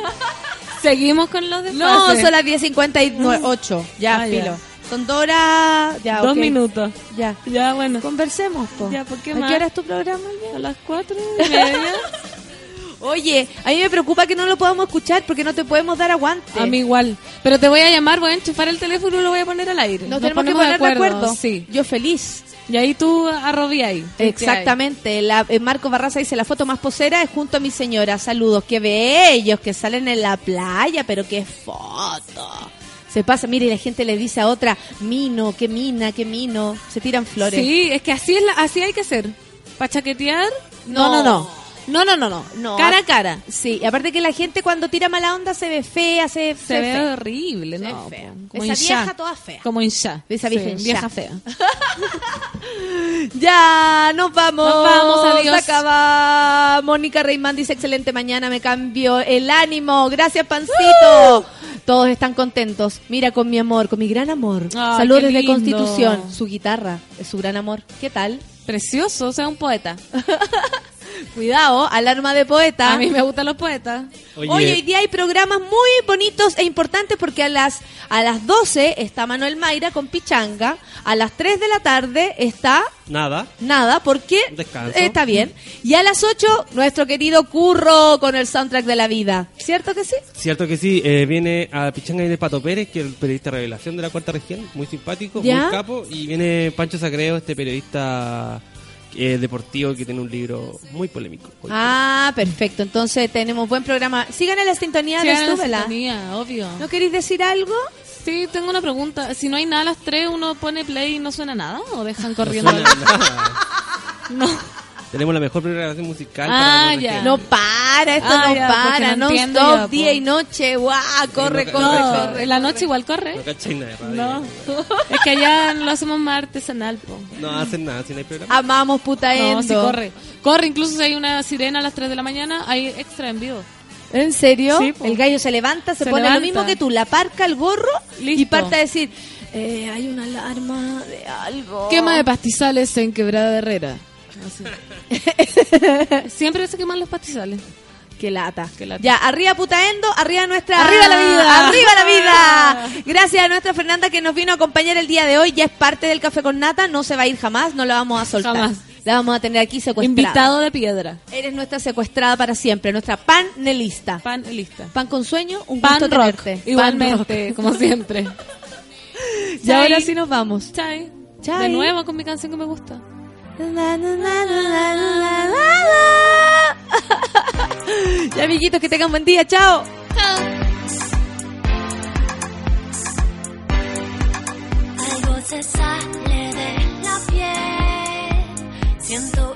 Seguimos con los No, desfases. son las 10.58. Ya, Ah, ya. filo. Son dos horas. Ya, Dos minutos. Ya. Ya, bueno. Conversemos, po. Ya, ¿por qué ¿A más? qué hora es tu programa? A las cuatro y media. (laughs) Oye, a mí me preocupa que no lo podamos escuchar porque no te podemos dar aguante. A mí igual. Pero te voy a llamar, voy a enchufar el teléfono y lo voy a poner al aire. Nos tenemos que poner de acuerdo. Sí. Yo feliz. Y ahí tú ahí. Exactamente. La, eh, Marco Barraza dice, la foto más posera es junto a mi señora. Saludos. Qué bellos que salen en la playa, pero qué foto. Se pasa, mire, y la gente le dice a otra, mino, qué mina, qué mino. Se tiran flores. Sí, es que así es la, así hay que ser. ¿Para chaquetear? No. No, no, no. No, no, no, no. No, cara a- cara. Sí, y aparte que la gente cuando tira mala onda se ve fea, se, Se ve fea. horrible, Se ¿no? ve fea. Como Esa vieja toda fea. Como hinchá. Esa vieja vieja fea. (laughs) Ya, nos vamos. Nos vamos, adiós. Se acaba. Mónica Reimán dice, excelente mañana, me cambio el ánimo. Gracias, Pancito. Todos están contentos. Mira, con mi amor, con mi gran amor. Saludos desde. Constitución. Su guitarra es su gran amor. ¿Qué tal? Precioso, o sea, un poeta. (laughs) Cuidado, alarma de poeta. A mí me gustan los poetas. Oye, hoy día hay programas muy bonitos e importantes porque a las a las 12 está Manuel Mayra con Pichanga, a las 3 de la tarde está Nada. nada porque Descanso. está bien y a las 8 nuestro querido Curro con el soundtrack de la vida, ¿cierto que sí? Cierto que sí, eh, viene a Pichanga y de Pato Pérez, que es el periodista revelación de la cuarta región, muy simpático, ¿Ya? muy capo, y viene Pancho Sacreo, este periodista eh, deportivo que tiene un libro muy polémico. Hoy. Ah, perfecto. Entonces tenemos buen programa. Sigan en la sintonía Sí, de en la sintonía, obvio. ¿No queréis decir algo? Sí, tengo una pregunta. Si no hay nada a las tres, ¿uno pone play y no suena nada? ¿O dejan (laughs) No corriendo? suena nada. (laughs) No. Tenemos la mejor programación musical. Ah, para ya. No para, esto Ah, no ya, para, no no entiendo stop, ya, día y noche, guau, corre, no, corre, No, corre. en la noche igual corre. No cachai nada de radio. No. (laughs) Es que allá lo hacemos más artesanal, po. No hacen nada si no hay programa. Amamos putaendo. No, sí corre. Corre, incluso si hay una sirena a las 3 de la mañana, hay extra en vivo. ¿En serio? Sí, el gallo se levanta, se, Se pone levanta. lo mismo que tú, la parca, el gorro y Listo. parte a decir, eh, hay una alarma de algo. Quema de pastizales en Quebrada de Herrera. Así. (laughs) Siempre se queman los pastizales. Qué lata. Qué lata. Ya, arriba putaendo, arriba nuestra... ¡Arriba la vida! ¡Arriba la vida! (laughs) Gracias a nuestra Fernanda que nos vino a acompañar el día de hoy. Ya es parte del Café con Nata, no se va a ir jamás, no la vamos a soltar. Jamás. La vamos a tener aquí secuestrada. Invitado de piedra. Eres nuestra secuestrada para siempre, nuestra panelista. Pan lista. Pan con sueño, un Pan gusto rock. tenerte. Igualmente, como siempre. (laughs) Y ahora sí nos vamos. Chai. Chai. De nuevo con mi canción que me gusta. Ya, amiguitos, que tengan buen día. Chao. Algo se sale de la piel. Siento